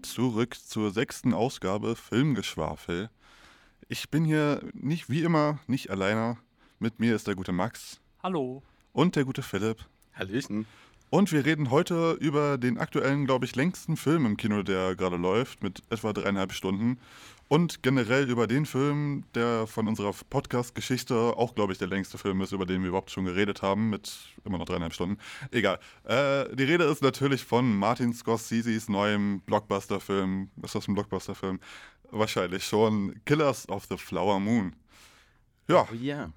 Willkommen zurück zur sechsten Ausgabe Filmgeschwafel. Ich bin hier nicht wie immer, nicht alleine. Mit mir ist der gute Max. Hallo. Und der gute Philipp. Hallöchen. Und wir reden heute über den aktuellen, glaube ich, längsten Film im Kino, der gerade läuft, mit etwa dreieinhalb Stunden. Und generell über den Film, der von unserer Podcast-Geschichte auch, glaube ich, der längste Film ist, über den wir überhaupt schon geredet haben, mit immer noch dreieinhalb Stunden. Egal. Äh, die Rede ist natürlich von Martin Scorseses neuem Blockbuster-Film. Ist das ein Blockbuster-Film? Wahrscheinlich schon. Killers of the Flower Moon. Ja. Oh ja.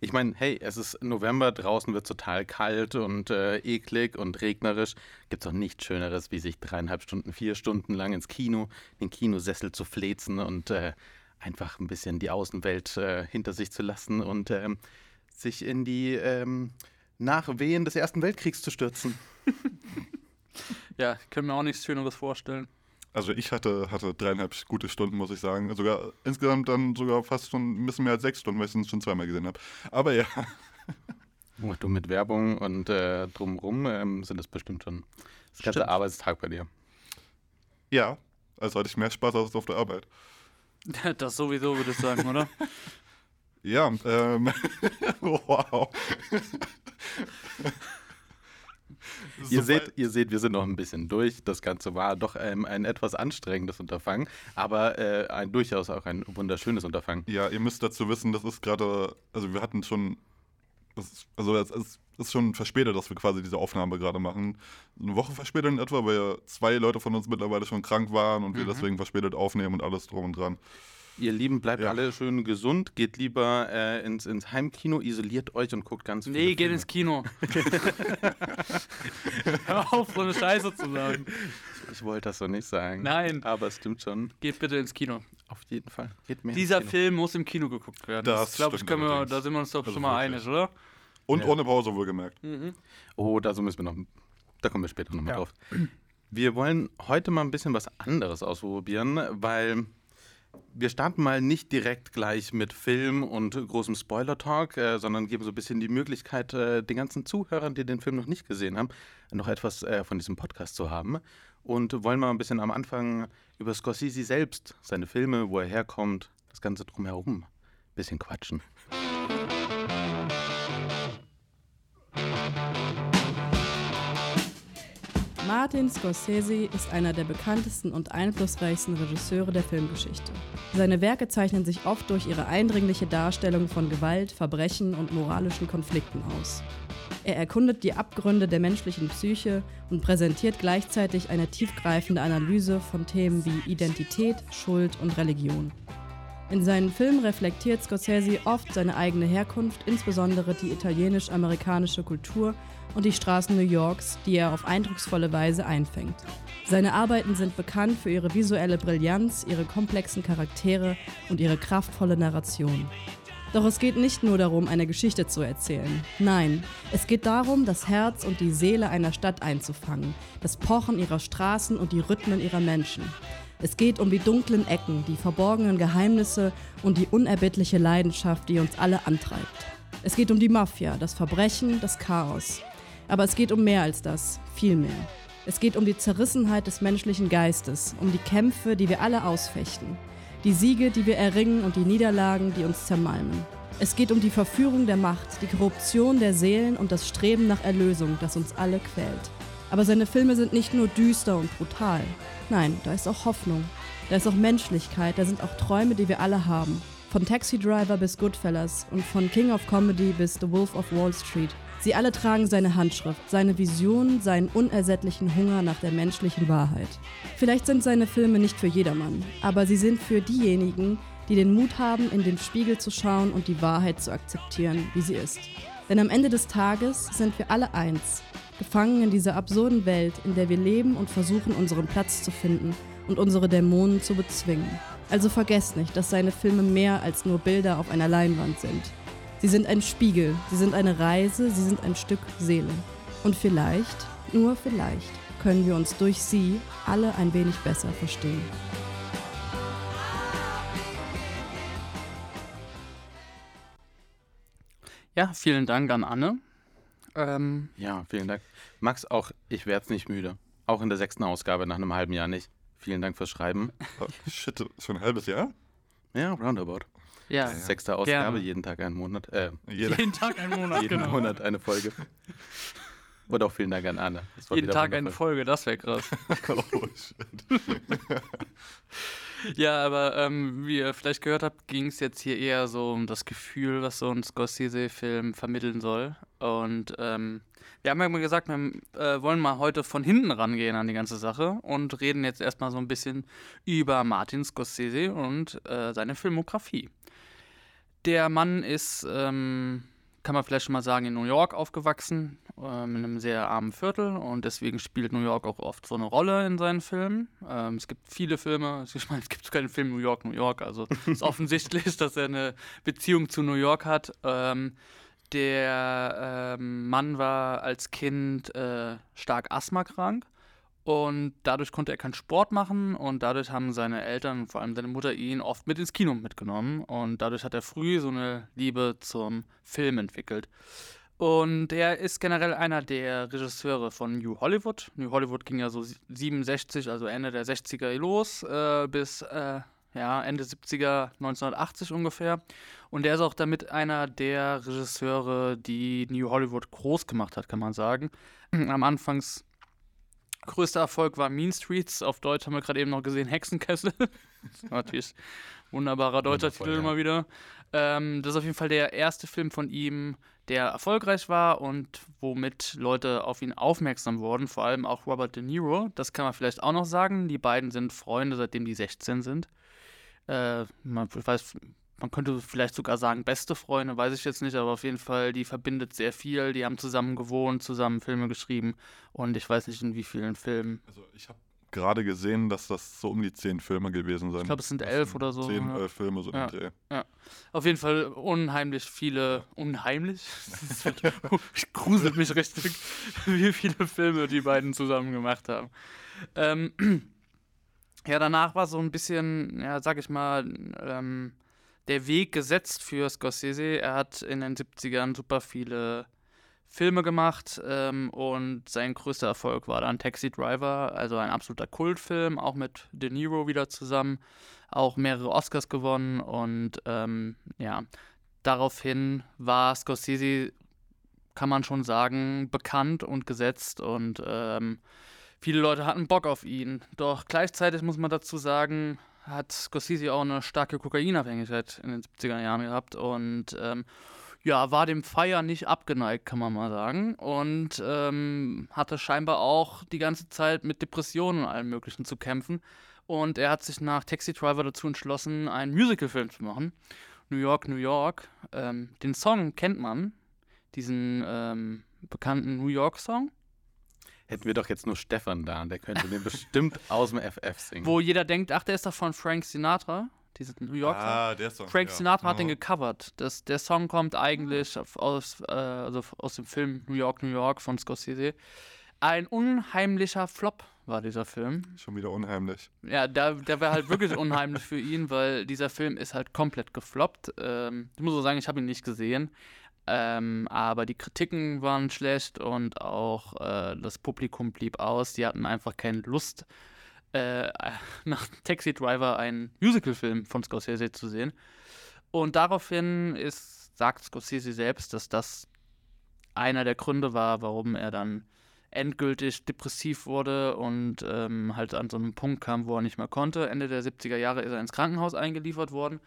Ich meine, hey, es ist November, draußen wird total kalt und äh, eklig und regnerisch. Gibt es doch nichts Schöneres, wie sich dreieinhalb Stunden, vier Stunden lang ins Kino, den Kinosessel zu flezen und äh, einfach ein bisschen die Außenwelt äh, hinter sich zu lassen und ähm, sich in die ähm, Nachwehen des Ersten Weltkriegs zu stürzen. ja, ich kann mir auch nichts Schöneres vorstellen. Also ich hatte, hatte dreieinhalb gute Stunden, muss ich sagen. Sogar insgesamt dann sogar fast schon ein bisschen mehr als sechs Stunden, weil ich es schon zweimal gesehen habe. Aber ja. Du mit Werbung und äh, drumrum ähm, sind das bestimmt schon das ganze Stimmt. Arbeitstag bei dir. Ja, also hatte ich mehr Spaß als auf der Arbeit. Das sowieso, würde ich sagen, oder? ja, ähm, wow ihr, seht, ihr seht, wir sind noch ein bisschen durch. Das Ganze war doch ähm, ein etwas anstrengendes Unterfangen, aber äh, ein, durchaus auch ein wunderschönes Unterfangen. Ja, ihr müsst dazu wissen, das ist gerade, also wir hatten schon, ist, also es ist, ist schon verspätet, dass wir quasi diese Aufnahme gerade machen. Eine Woche verspätet in etwa, weil zwei Leute von uns mittlerweile schon krank waren und mhm. wir deswegen verspätet aufnehmen und alles drum und dran. Ihr Lieben, bleibt ja. alle schön gesund, geht lieber äh, ins, ins Heimkino, isoliert euch und guckt ganz viel. Nee, geht ins Kino. Hör auf, so eine Scheiße zu sagen. Ich, ich wollte das so nicht sagen. Nein. Aber es stimmt schon. Geht bitte ins Kino. Auf jeden Fall. Geht mehr Dieser Film muss im Kino geguckt werden. Das, das glaube ich, können wir, da sind wir uns doch also schon mal einig, oder? Und ja. ohne Pause wohlgemerkt. Mhm. Oh, da müssen wir noch. Da kommen wir später nochmal ja. drauf. Wir wollen heute mal ein bisschen was anderes ausprobieren, weil wir starten mal nicht direkt gleich mit Film und großem Spoiler-Talk, äh, sondern geben so ein bisschen die Möglichkeit, äh, den ganzen Zuhörern, die den Film noch nicht gesehen haben, noch etwas äh, von diesem Podcast zu haben. Und wollen mal ein bisschen am Anfang über Scorsese selbst, seine Filme, wo er herkommt, das Ganze drumherum, ein bisschen quatschen. Martin Scorsese ist einer der bekanntesten und einflussreichsten Regisseure der Filmgeschichte. Seine Werke zeichnen sich oft durch ihre eindringliche Darstellung von Gewalt, Verbrechen und moralischen Konflikten aus. Er erkundet die Abgründe der menschlichen Psyche und präsentiert gleichzeitig eine tiefgreifende Analyse von Themen wie Identität, Schuld und Religion. In seinen Filmen reflektiert Scorsese oft seine eigene Herkunft, insbesondere die italienisch-amerikanische Kultur und die Straßen New Yorks, die er auf eindrucksvolle Weise einfängt. Seine Arbeiten sind bekannt für ihre visuelle Brillanz, ihre komplexen Charaktere und ihre kraftvolle Narration. Doch es geht nicht nur darum, eine Geschichte zu erzählen. Nein, es geht darum, das Herz und die Seele einer Stadt einzufangen, das Pochen ihrer Straßen und die Rhythmen ihrer Menschen. Es geht um die dunklen Ecken, die verborgenen Geheimnisse und die unerbittliche Leidenschaft, die uns alle antreibt. Es geht um die Mafia, das Verbrechen, das Chaos. Aber es geht um mehr als das, viel mehr. Es geht um die Zerrissenheit des menschlichen Geistes, um die Kämpfe, die wir alle ausfechten, die Siege, die wir erringen und die Niederlagen, die uns zermalmen. Es geht um die Verführung der Macht, die Korruption der Seelen und das Streben nach Erlösung, das uns alle quält. Aber seine Filme sind nicht nur düster und brutal. Nein, da ist auch Hoffnung. Da ist auch Menschlichkeit, da sind auch Träume, die wir alle haben. Von Taxi Driver bis Goodfellas und von King of Comedy bis The Wolf of Wall Street Sie alle tragen seine Handschrift, seine Vision, seinen unersättlichen Hunger nach der menschlichen Wahrheit. Vielleicht sind seine Filme nicht für jedermann, aber sie sind für diejenigen, die den Mut haben, in den Spiegel zu schauen und die Wahrheit zu akzeptieren, wie sie ist. Denn am Ende des Tages sind wir alle eins, gefangen in dieser absurden Welt, in der wir leben und versuchen, unseren Platz zu finden und unsere Dämonen zu bezwingen. Also vergesst nicht, dass seine Filme mehr als nur Bilder auf einer Leinwand sind. Sie sind ein Spiegel, sie sind eine Reise, sie sind ein Stück Seele. Und vielleicht, nur vielleicht, können wir uns durch sie alle ein wenig besser verstehen. Ja, vielen Dank an Anne. Ähm ja, vielen Dank. Max, auch ich werde es nicht müde. Auch in der sechsten Ausgabe nach einem halben Jahr nicht. Vielen Dank fürs Schreiben. Oh, shit, schon ein halbes Jahr? Ja, roundabout. Ja, Sechste Ausgabe, Gerne. jeden Tag einen Monat. Äh, Jeder. jeden Tag einen Monat, jeden genau. Monat eine Folge. Und auch vielen Dank an Anne. Jeden Tag eine. Folge, das wäre krass. Oh, shit. Ja, aber ähm, wie ihr vielleicht gehört habt, ging es jetzt hier eher so um das Gefühl, was so ein Scorsese-Film vermitteln soll. Und ähm, wir haben ja mal gesagt, wir äh, wollen mal heute von hinten rangehen an die ganze Sache und reden jetzt erstmal so ein bisschen über Martin Scorsese und äh, seine Filmografie. Der Mann ist, ähm, kann man vielleicht schon mal sagen, in New York aufgewachsen, ähm, in einem sehr armen Viertel und deswegen spielt New York auch oft so eine Rolle in seinen Filmen. Ähm, es gibt viele Filme, ich meine, es gibt sogar den Film New York, New York, also es ist offensichtlich, dass er eine Beziehung zu New York hat. Ähm, der ähm, Mann war als Kind äh, stark asthmakrank und dadurch konnte er keinen Sport machen und dadurch haben seine Eltern, vor allem seine Mutter, ihn oft mit ins Kino mitgenommen und dadurch hat er früh so eine Liebe zum Film entwickelt. Und er ist generell einer der Regisseure von New Hollywood. New Hollywood ging ja so 67, also Ende der 60er los, äh, bis äh, ja, Ende 70er, 1980 ungefähr. Und er ist auch damit einer der Regisseure, die New Hollywood groß gemacht hat, kann man sagen. Am Anfangs größter Erfolg war Mean Streets, auf Deutsch haben wir gerade eben noch gesehen, Hexenkessel. Natürlich wunderbarer deutscher Wundervoll, Titel ja. immer wieder. Ähm, das ist auf jeden Fall der erste Film von ihm, der erfolgreich war und womit Leute auf ihn aufmerksam wurden, vor allem auch Robert De Niro. Das kann man vielleicht auch noch sagen. Die beiden sind Freunde, seitdem die 16 sind. Äh, man weiß, man könnte vielleicht sogar sagen, beste Freunde, weiß ich jetzt nicht, aber auf jeden Fall, die verbindet sehr viel. Die haben zusammen gewohnt, zusammen Filme geschrieben und ich weiß nicht in wie vielen Filmen. Also ich habe gerade gesehen, dass das so um die zehn Filme gewesen sind. Ich glaube, es sind elf oder so. Zehn, ja. elf Filme so Ja. im Dreh. Auf jeden Fall unheimlich viele, unheimlich? Das wird- gruselt mich richtig, wie viele Filme die beiden zusammen gemacht haben. Ähm, ja, danach war so ein bisschen, ja, sag ich mal, ähm, der Weg gesetzt für Scorsese. Er hat in den 70ern super viele Filme gemacht ähm, und sein größter Erfolg war dann Taxi Driver, also ein absoluter Kultfilm, auch mit De Niro wieder zusammen, auch mehrere Oscars gewonnen und ähm, ja, daraufhin war Scorsese, kann man schon sagen, bekannt und gesetzt und ähm, viele Leute hatten Bock auf ihn. Doch gleichzeitig muss man dazu sagen, hat Scorsese auch eine starke Kokainabhängigkeit in den 70er Jahren gehabt und ähm, ja, war dem Feier nicht abgeneigt, kann man mal sagen. Und ähm, hatte scheinbar auch die ganze Zeit mit Depressionen und allem Möglichen zu kämpfen. Und er hat sich nach Taxi Driver dazu entschlossen, einen Musicalfilm zu machen. New York, New York. Ähm, den Song kennt man, diesen ähm, bekannten New York-Song, Hätten wir doch jetzt nur Stefan da, der könnte den bestimmt aus dem FF singen. wo jeder denkt, ach, der ist doch von Frank Sinatra, diesen New York-Song. Ah, der Song. Frank ja. Sinatra hat den Ja. gecovert. Das, der Song kommt eigentlich aus, äh, also aus dem Film New York, New York von Scorsese. Ein unheimlicher Flop war dieser Film. Schon wieder unheimlich. Ja, der, der wäre halt wirklich unheimlich für ihn, weil dieser Film ist halt komplett gefloppt. Ähm, ich muss so sagen, ich habe ihn nicht gesehen. Ähm, aber die Kritiken waren schlecht und auch äh, das Publikum blieb aus. Die hatten einfach keine Lust, äh, nach Taxi Driver einen Musicalfilm von Scorsese zu sehen. Und daraufhin ist, sagt Scorsese selbst, dass das einer der Gründe war, warum er dann endgültig depressiv wurde und ähm, halt an so einem Punkt kam, wo er nicht mehr konnte. Ende der 70er Jahre ist er ins Krankenhaus eingeliefert worden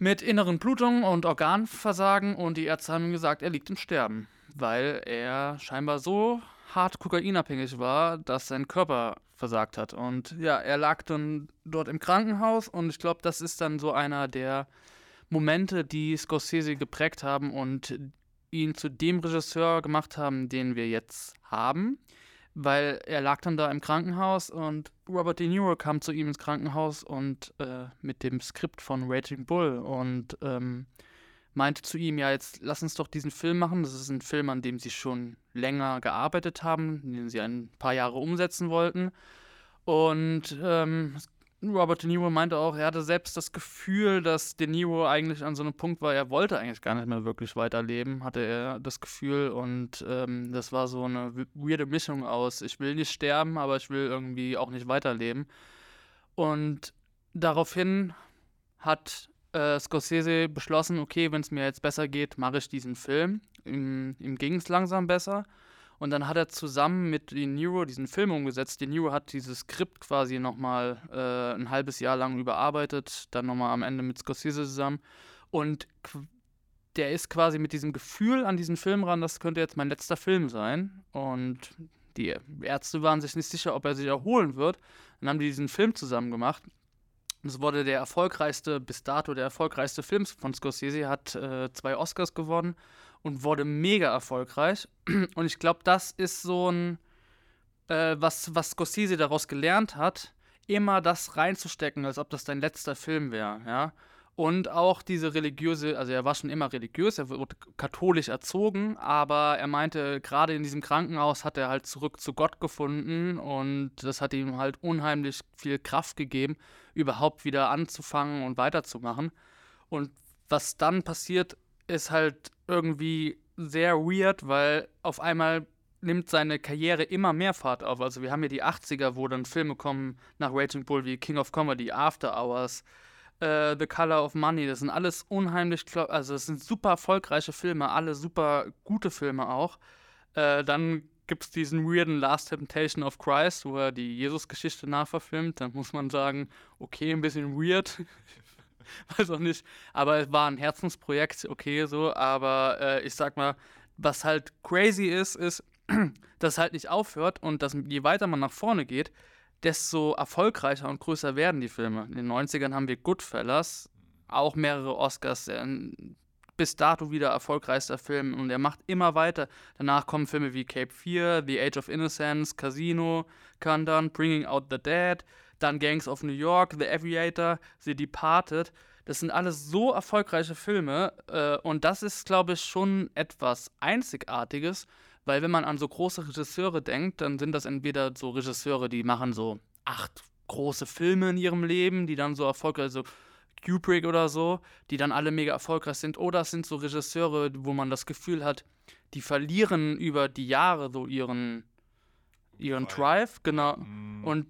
mit inneren Blutungen und Organversagen und die Ärzte haben ihm gesagt, er liegt im Sterben, weil er scheinbar so hart kokainabhängig war, dass sein Körper versagt hat. Und ja, er lag dann dort im Krankenhaus und ich glaube, das ist dann so einer der Momente, die Scorsese geprägt haben und ihn zu dem Regisseur gemacht haben, den wir jetzt haben. Weil er lag dann da im Krankenhaus und Robert De Niro kam zu ihm ins Krankenhaus und äh, mit dem Skript von Raging Bull und ähm, meinte zu ihm, ja, jetzt lass uns doch diesen Film machen. Das ist ein Film, an dem sie schon länger gearbeitet haben, den sie ein paar Jahre umsetzen wollten. Und ähm, Robert De Niro meinte auch, er hatte selbst das Gefühl, dass De Niro eigentlich an so einem Punkt war, er wollte eigentlich gar nicht mehr wirklich weiterleben, hatte er das Gefühl. Und ähm, das war so eine weirde Mischung aus, ich will nicht sterben, aber ich will irgendwie auch nicht weiterleben. Und daraufhin hat äh, Scorsese beschlossen, okay, wenn es mir jetzt besser geht, mache ich diesen Film. Ihm, ihm ging es langsam besser. Und dann hat er zusammen mit De Niro diesen Film umgesetzt. De Niro hat dieses Skript quasi nochmal äh, ein halbes Jahr lang überarbeitet, dann nochmal am Ende mit Scorsese zusammen. Und der ist quasi mit diesem Gefühl an diesen Film ran, das könnte jetzt mein letzter Film sein. Und die Ärzte waren sich nicht sicher, ob er sich erholen wird. Dann haben die diesen Film zusammen gemacht. Es wurde der erfolgreichste, bis dato der erfolgreichste Film von Scorsese, hat äh, zwei Oscars gewonnen und wurde mega erfolgreich. Und ich glaube, das ist so ein, äh, was, was Scorsese daraus gelernt hat, immer das reinzustecken, als ob das dein letzter Film wäre, ja. Und auch diese religiöse, also er war schon immer religiös, er wurde katholisch erzogen, aber er meinte, gerade in diesem Krankenhaus hat er halt zurück zu Gott gefunden und das hat ihm halt unheimlich viel Kraft gegeben, überhaupt wieder anzufangen und weiterzumachen. Und was dann passiert, ist halt irgendwie sehr weird, weil auf einmal nimmt seine Karriere immer mehr Fahrt auf. Also wir haben ja die 80er, wo dann Filme kommen nach Raging Bull wie King of Comedy, After Hours, äh, The Color of Money. Das sind alles unheimlich, also das sind super erfolgreiche Filme, alle super gute Filme auch. Äh, dann gibt es diesen weirden Last Temptation of Christ, wo er die Jesus-Geschichte nachverfilmt. Dann muss man sagen, okay, ein bisschen weird. weiß auch nicht. Aber es war ein Herzensprojekt, okay, so. Aber äh, ich sag mal, was halt crazy ist, ist, dass halt nicht aufhört und dass je weiter man nach vorne geht, desto erfolgreicher und größer werden die Filme. In den 90ern haben wir Goodfellas, auch mehrere Oscars, bis dato wieder erfolgreichster Film und er macht immer weiter. Danach kommen Filme wie Cape Fear, The Age of Innocence, Casino, Countdown, Bringing Out the Dead, dann Gangs of New York, The Aviator, The Departed. Das sind alles so erfolgreiche Filme äh, und das ist, glaube ich, schon etwas Einzigartiges, weil wenn man an so große Regisseure denkt, dann sind das entweder so Regisseure, die machen so acht große Filme in ihrem Leben, die dann so erfolgreich, so Kubrick oder so, die dann alle mega erfolgreich sind, oder es sind so Regisseure, wo man das Gefühl hat, die verlieren über die Jahre so ihren ihren Drive, genau. Mhm. Und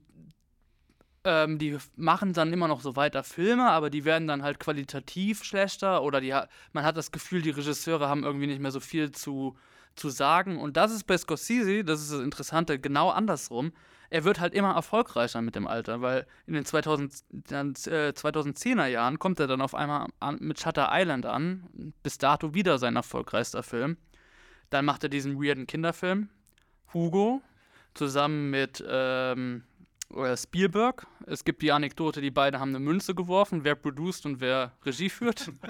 ähm, die machen dann immer noch so weiter Filme, aber die werden dann halt qualitativ schlechter oder die, man hat das Gefühl, die Regisseure haben irgendwie nicht mehr so viel zu, zu sagen. Und das ist bei Scorsese, das ist das Interessante, genau andersrum. Er wird halt immer erfolgreicher mit dem Alter, weil in den 2000, äh, 2010er Jahren kommt er dann auf einmal an, mit Shutter Island an, bis dato wieder sein erfolgreichster Film. Dann macht er diesen weirden Kinderfilm, Hugo, zusammen mit ähm, oder Spielberg. Es gibt die Anekdote, die beiden haben eine Münze geworfen, wer produziert und wer Regie führt.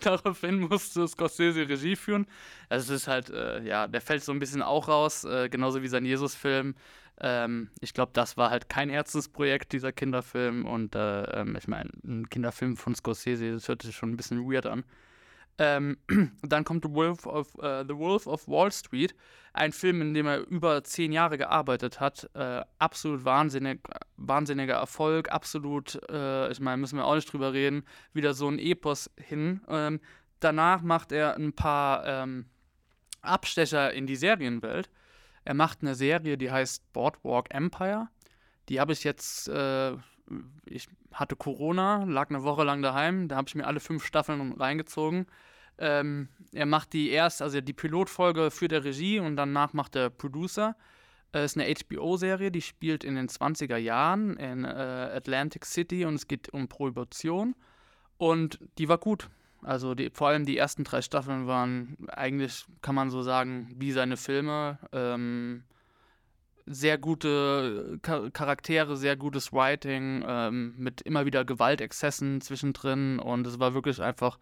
Daraufhin musste Scorsese Regie führen. Also es ist halt, äh, ja, der fällt so ein bisschen auch raus, äh, genauso wie sein Jesus-Film. Ähm, ich glaube, das war halt kein Herzensprojekt, dieser Kinderfilm. Und äh, ähm, ich meine, ein Kinderfilm von Scorsese, das hört sich schon ein bisschen weird an. Ähm, dann kommt The Wolf, of, uh, The Wolf of Wall Street, ein Film, in dem er über zehn Jahre gearbeitet hat. Äh, absolut wahnsinnig, wahnsinniger Erfolg, absolut, äh, ich meine, müssen wir auch nicht drüber reden, wieder so ein Epos hin. Ähm, danach macht er ein paar ähm, Abstecher in die Serienwelt. Er macht eine Serie, die heißt Boardwalk Empire. Die habe ich jetzt, äh, ich hatte Corona, lag eine Woche lang daheim, da habe ich mir alle fünf Staffeln reingezogen. Ähm, er macht die erst, also die Pilotfolge für der Regie und danach macht der Producer. Es äh, ist eine HBO-Serie, die spielt in den 20er Jahren in äh, Atlantic City und es geht um Prohibition. Und die war gut. Also die, vor allem die ersten drei Staffeln waren eigentlich, kann man so sagen, wie seine Filme. Ähm, sehr gute Charaktere, sehr gutes Writing, ähm, mit immer wieder Gewaltexzessen zwischendrin und es war wirklich einfach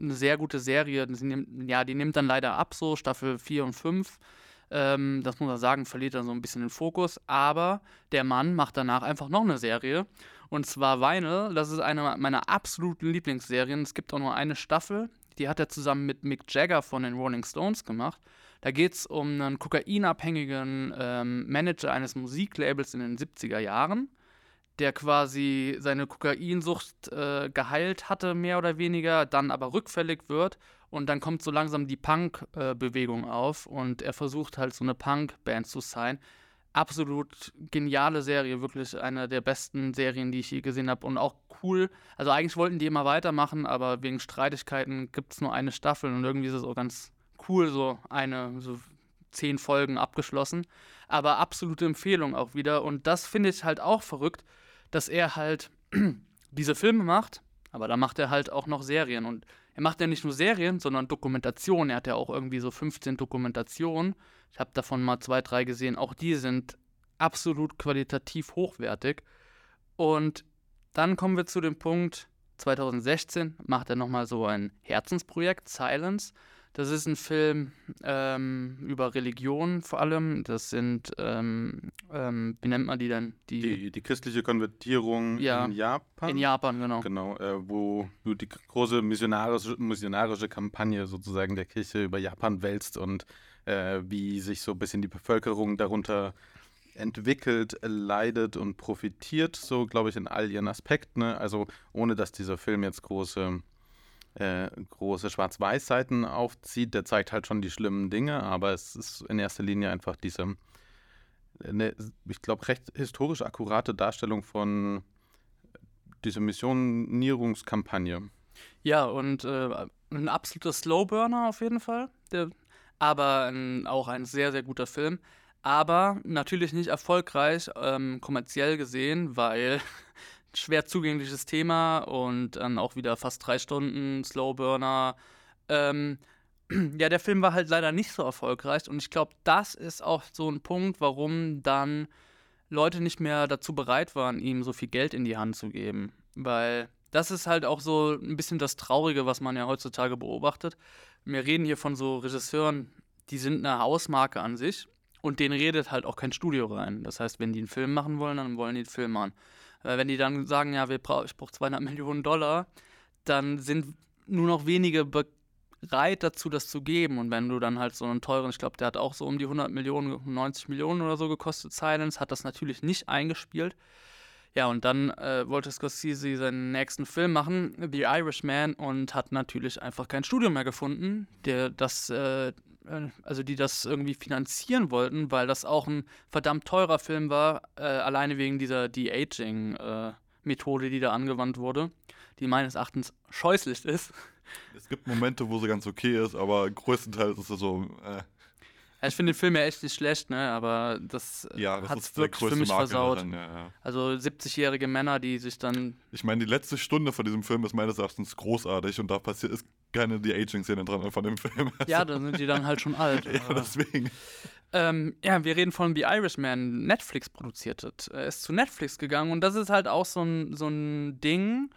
eine sehr gute Serie. Nimmt, ja, die nimmt dann leider ab, so Staffel 4 und 5. Ähm, das muss man sagen, verliert dann so ein bisschen den Fokus. Aber der Mann macht danach einfach noch eine Serie. Und zwar Vinyl. Das ist eine meiner absoluten Lieblingsserien. Es gibt auch nur eine Staffel. Die hat er zusammen mit Mick Jagger von den Rolling Stones gemacht. Da geht es um einen kokainabhängigen ähm, Manager eines Musiklabels in den 70er Jahren, der quasi seine Kokainsucht äh, geheilt hatte, mehr oder weniger, dann aber rückfällig wird und dann kommt so langsam die Punk-Bewegung äh, auf und er versucht halt so eine Punk-Band zu sein absolut geniale Serie, wirklich eine der besten Serien, die ich je gesehen habe und auch cool. Also eigentlich wollten die immer weitermachen, aber wegen Streitigkeiten gibt es nur eine Staffel und irgendwie ist es auch ganz cool, so eine, so zehn Folgen abgeschlossen. Aber absolute Empfehlung auch wieder und das finde ich halt auch verrückt, dass er halt diese Filme macht, aber da macht er halt auch noch Serien und er macht ja nicht nur Serien, sondern Dokumentationen. Er hat ja auch irgendwie so 15 Dokumentationen ich habe davon mal zwei, drei gesehen. Auch die sind absolut qualitativ hochwertig. Und dann kommen wir zu dem Punkt, 2016 macht er nochmal so ein Herzensprojekt, Silence. Das ist ein Film ähm, über Religion vor allem. Das sind, ähm, ähm, wie nennt man die denn? Die, die, die christliche Konvertierung ja, in Japan. In Japan, genau. Genau, äh, wo du die große missionarische, missionarische Kampagne sozusagen der Kirche über Japan wälzt und äh, wie sich so ein bisschen die Bevölkerung darunter entwickelt, leidet und profitiert, so glaube ich in all ihren Aspekten. Ne? Also ohne dass dieser Film jetzt große, äh, große Schwarz-Weiß-Seiten aufzieht, der zeigt halt schon die schlimmen Dinge, aber es ist in erster Linie einfach diese, eine, ich glaube, recht historisch akkurate Darstellung von dieser Missionierungskampagne. Ja, und äh, ein absoluter Slowburner auf jeden Fall. Der aber ein, auch ein sehr, sehr guter Film. Aber natürlich nicht erfolgreich ähm, kommerziell gesehen, weil schwer zugängliches Thema und dann auch wieder fast drei Stunden Slowburner. Ähm, ja, der Film war halt leider nicht so erfolgreich und ich glaube, das ist auch so ein Punkt, warum dann Leute nicht mehr dazu bereit waren, ihm so viel Geld in die Hand zu geben. Weil das ist halt auch so ein bisschen das Traurige, was man ja heutzutage beobachtet wir reden hier von so Regisseuren, die sind eine Hausmarke an sich und denen redet halt auch kein Studio rein. Das heißt, wenn die einen Film machen wollen, dann wollen die einen Film machen. Wenn die dann sagen, ja, wir bra ich brauche 200 Millionen Dollar, dann sind nur noch wenige bereit dazu, das zu geben. Und wenn du dann halt so einen teuren, ich glaube, der hat auch so um die 100 Millionen, 90 Millionen oder so gekostet, Silence, hat das natürlich nicht eingespielt. Ja, und dann äh, wollte Scorsese seinen nächsten Film machen, The Irishman, und hat natürlich einfach kein Studio mehr gefunden, der das, äh, also die das irgendwie finanzieren wollten, weil das auch ein verdammt teurer Film war, äh, alleine wegen dieser De-Aging-Methode, die da angewandt wurde, die meines Erachtens scheußlich ist. Es gibt Momente, wo sie ganz okay ist, aber größtenteils ist es so, äh, ja, ich finde den Film ja echt nicht schlecht, ne? aber das, äh, ja, das hat es wirklich für mich Marke versaut. Daran, ja, ja. Also 70-jährige Männer, die sich dann. Ich meine, die letzte Stunde von diesem Film ist meines Erachtens großartig und da passiert ist keine die Aging-Szene dran von dem Film. Ja, da sind die dann halt schon alt. ja, deswegen. Ähm, ja, wir reden von The Irishman, Netflix produziert hat. Er ist zu Netflix gegangen und das ist halt auch so ein, so ein Ding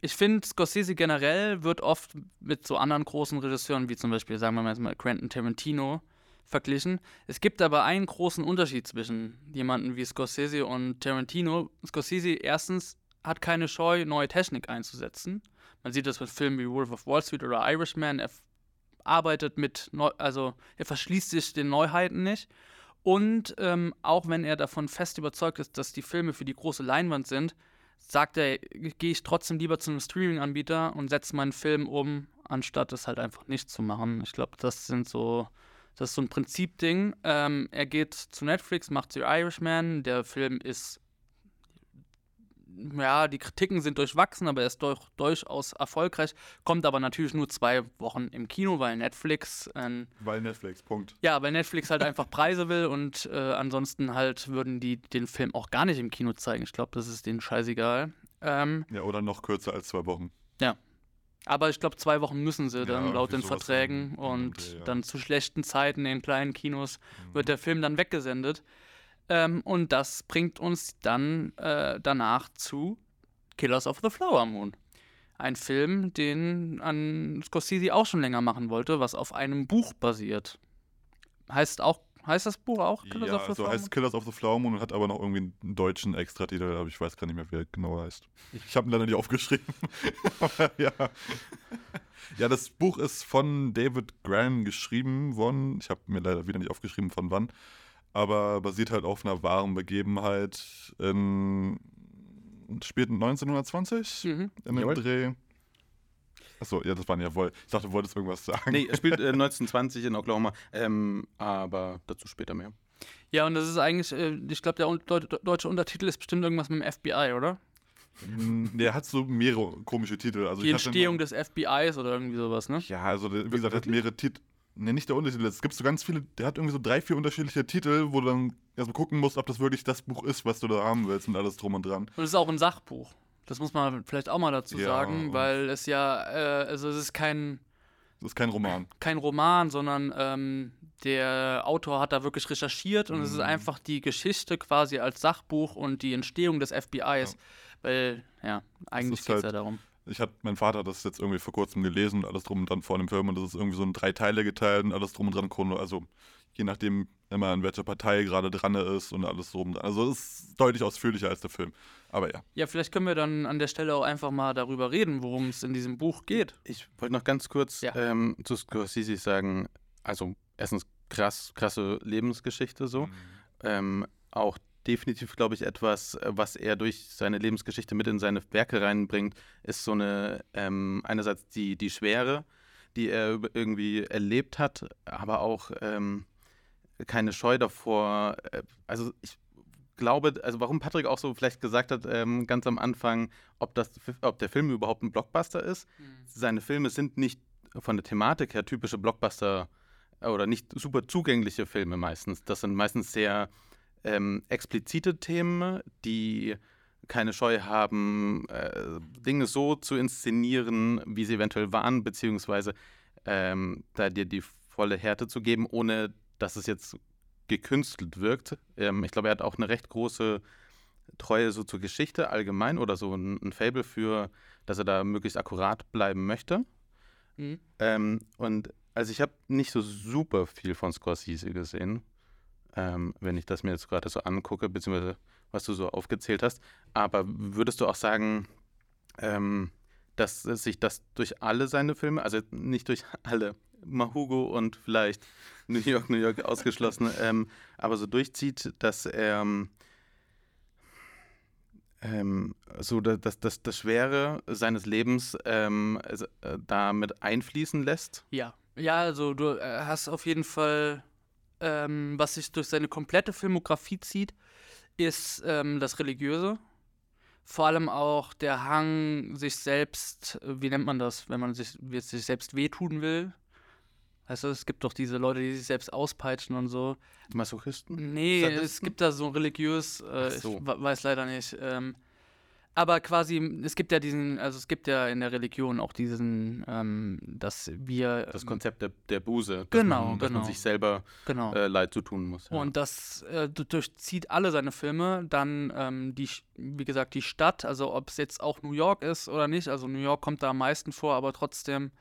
ich finde, Scorsese generell wird oft mit so anderen großen Regisseuren, wie zum Beispiel, sagen wir mal, Quentin Tarantino, verglichen. Es gibt aber einen großen Unterschied zwischen jemanden wie Scorsese und Tarantino. Scorsese erstens hat keine Scheu, neue Technik einzusetzen. Man sieht das mit Filmen wie Wolf of Wall Street oder Irishman. Er arbeitet mit, Neu also er verschließt sich den Neuheiten nicht. Und ähm, auch wenn er davon fest überzeugt ist, dass die Filme für die große Leinwand sind, sagt er, gehe ich trotzdem lieber zu einem Streaming-Anbieter und setze meinen Film um, anstatt es halt einfach nicht zu machen. Ich glaube, das sind so, das ist so ein Prinzipding. Ähm, er geht zu Netflix, macht The Irishman. Der Film ist ja, die Kritiken sind durchwachsen, aber er ist durch, durchaus erfolgreich. Kommt aber natürlich nur zwei Wochen im Kino, weil Netflix. Äh, weil Netflix, Punkt. Ja, weil Netflix halt einfach Preise will und äh, ansonsten halt würden die den Film auch gar nicht im Kino zeigen. Ich glaube, das ist denen scheißegal. Ähm, ja, oder noch kürzer als zwei Wochen. Ja. Aber ich glaube, zwei Wochen müssen sie dann ja, laut den Verträgen und okay, ja. dann zu schlechten Zeiten in kleinen Kinos mhm. wird der Film dann weggesendet. Ähm, und das bringt uns dann äh, danach zu Killers of the Flower Moon. Ein Film, den an Scorsese auch schon länger machen wollte, was auf einem Buch basiert. Heißt auch, Heißt das Buch auch Killers ja, of the so Flower heißt Killers of the Flower Moon und hat aber noch irgendwie einen deutschen Extratitel, aber ich weiß gar nicht mehr, wie er genau heißt. Ich habe ihn leider nicht aufgeschrieben. ja. ja, das Buch ist von David Graham geschrieben worden. Ich habe mir leider wieder nicht aufgeschrieben, von wann. Aber basiert halt auf einer wahren Begebenheit in späten 1920 mhm. in dem Dreh. Achso, ja, das waren ja wohl. Ich dachte, du wolltest irgendwas sagen. Nee, er spielt äh, 1920 in Oklahoma, ähm, aber dazu später mehr. Ja, und das ist eigentlich, äh, ich glaube, der deutsche Untertitel ist bestimmt irgendwas mit dem FBI, oder? Mm, der hat so mehrere komische Titel. Also Die Entstehung des FBIs oder irgendwie sowas, ne? Ja, also wie gesagt, er hat mehrere Titel. Ne, nicht der Untertitel. Es gibt so ganz viele, der hat irgendwie so drei, vier unterschiedliche Titel, wo du dann erstmal gucken musst, ob das wirklich das Buch ist, was du da haben willst und alles drum und dran. Und es ist auch ein Sachbuch. Das muss man vielleicht auch mal dazu ja, sagen, weil es ja, äh, also es ist kein. Es ist kein Roman. Kein Roman, sondern ähm, der Autor hat da wirklich recherchiert und mhm. es ist mhm. einfach die Geschichte quasi als Sachbuch und die Entstehung des FBIs. Ja. Weil, ja, eigentlich geht es halt, ja darum. Ich hatte, mein Vater hat das jetzt irgendwie vor kurzem gelesen und alles drum und dran vor dem Film und das ist irgendwie so in drei Teile geteilt und alles drum und dran. Also je nachdem immer in welcher Partei gerade dran ist und alles drum. dran. Also es ist deutlich ausführlicher als der Film. Aber ja. Ja, vielleicht können wir dann an der Stelle auch einfach mal darüber reden, worum es in diesem Buch geht. Ich wollte noch ganz kurz ja. ähm, zu Scorsese sagen, also erstens krass, krasse Lebensgeschichte so. Mhm. Ähm, auch definitiv, glaube ich, etwas, was er durch seine Lebensgeschichte mit in seine Werke reinbringt, ist so eine, ähm, einerseits die, die Schwere, die er irgendwie erlebt hat, aber auch ähm, keine Scheu davor. Äh, also ich glaube, also warum Patrick auch so vielleicht gesagt hat, ähm, ganz am Anfang, ob, das, ob der Film überhaupt ein Blockbuster ist. Mhm. Seine Filme sind nicht von der Thematik her typische Blockbuster äh, oder nicht super zugängliche Filme meistens. Das sind meistens sehr ähm, explizite Themen, die keine Scheu haben, äh, Dinge so zu inszenieren, wie sie eventuell waren, beziehungsweise ähm, da dir die volle Härte zu geben, ohne dass es jetzt gekünstelt wirkt. Ähm, ich glaube, er hat auch eine recht große Treue so zur Geschichte allgemein oder so ein, ein Fable für, dass er da möglichst akkurat bleiben möchte. Mhm. Ähm, und also ich habe nicht so super viel von Scorsese gesehen, ähm, wenn ich das mir jetzt gerade so angucke, beziehungsweise was du so aufgezählt hast. Aber würdest du auch sagen, ähm, dass sich das durch alle seine Filme, also nicht durch alle, Mahugo und vielleicht New York, New York ausgeschlossen, ähm, aber so durchzieht, dass er ähm, so das, das, das Schwere seines Lebens ähm, äh, damit einfließen lässt? Ja. Ja, also du äh, hast auf jeden Fall, ähm, was sich durch seine komplette Filmografie zieht, ist ähm, das Religiöse. Vor allem auch der Hang, sich selbst, äh, wie nennt man das, wenn man sich, sich selbst wehtun will, du, es gibt doch diese Leute, die sich selbst auspeitschen und so. Masochisten? Nee, Sadisten? es gibt da so religiös, äh, so. ich weiß leider nicht. Ähm, aber quasi, es gibt ja diesen, also es gibt ja in der Religion auch diesen, ähm, dass wir. Das Konzept der, der Buße. Genau, man, dass genau. man sich selber genau. äh, Leid zu tun muss. Ja. Und das äh, durchzieht alle seine Filme. Dann ähm, die, wie gesagt, die Stadt, also ob es jetzt auch New York ist oder nicht. Also New York kommt da am meisten vor, aber trotzdem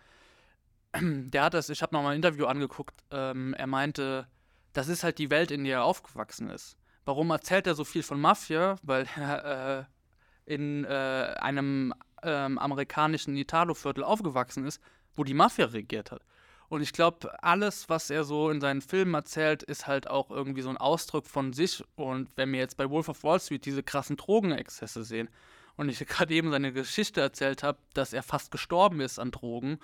der hat das, ich habe noch mal ein Interview angeguckt, ähm, er meinte, das ist halt die Welt, in der er aufgewachsen ist. Warum erzählt er so viel von Mafia? Weil er äh, in äh, einem ähm, amerikanischen Italo-Viertel aufgewachsen ist, wo die Mafia regiert hat. Und ich glaube, alles, was er so in seinen Filmen erzählt, ist halt auch irgendwie so ein Ausdruck von sich. Und wenn wir jetzt bei Wolf of Wall Street diese krassen Drogenexzesse sehen und ich gerade eben seine Geschichte erzählt habe, dass er fast gestorben ist an Drogen,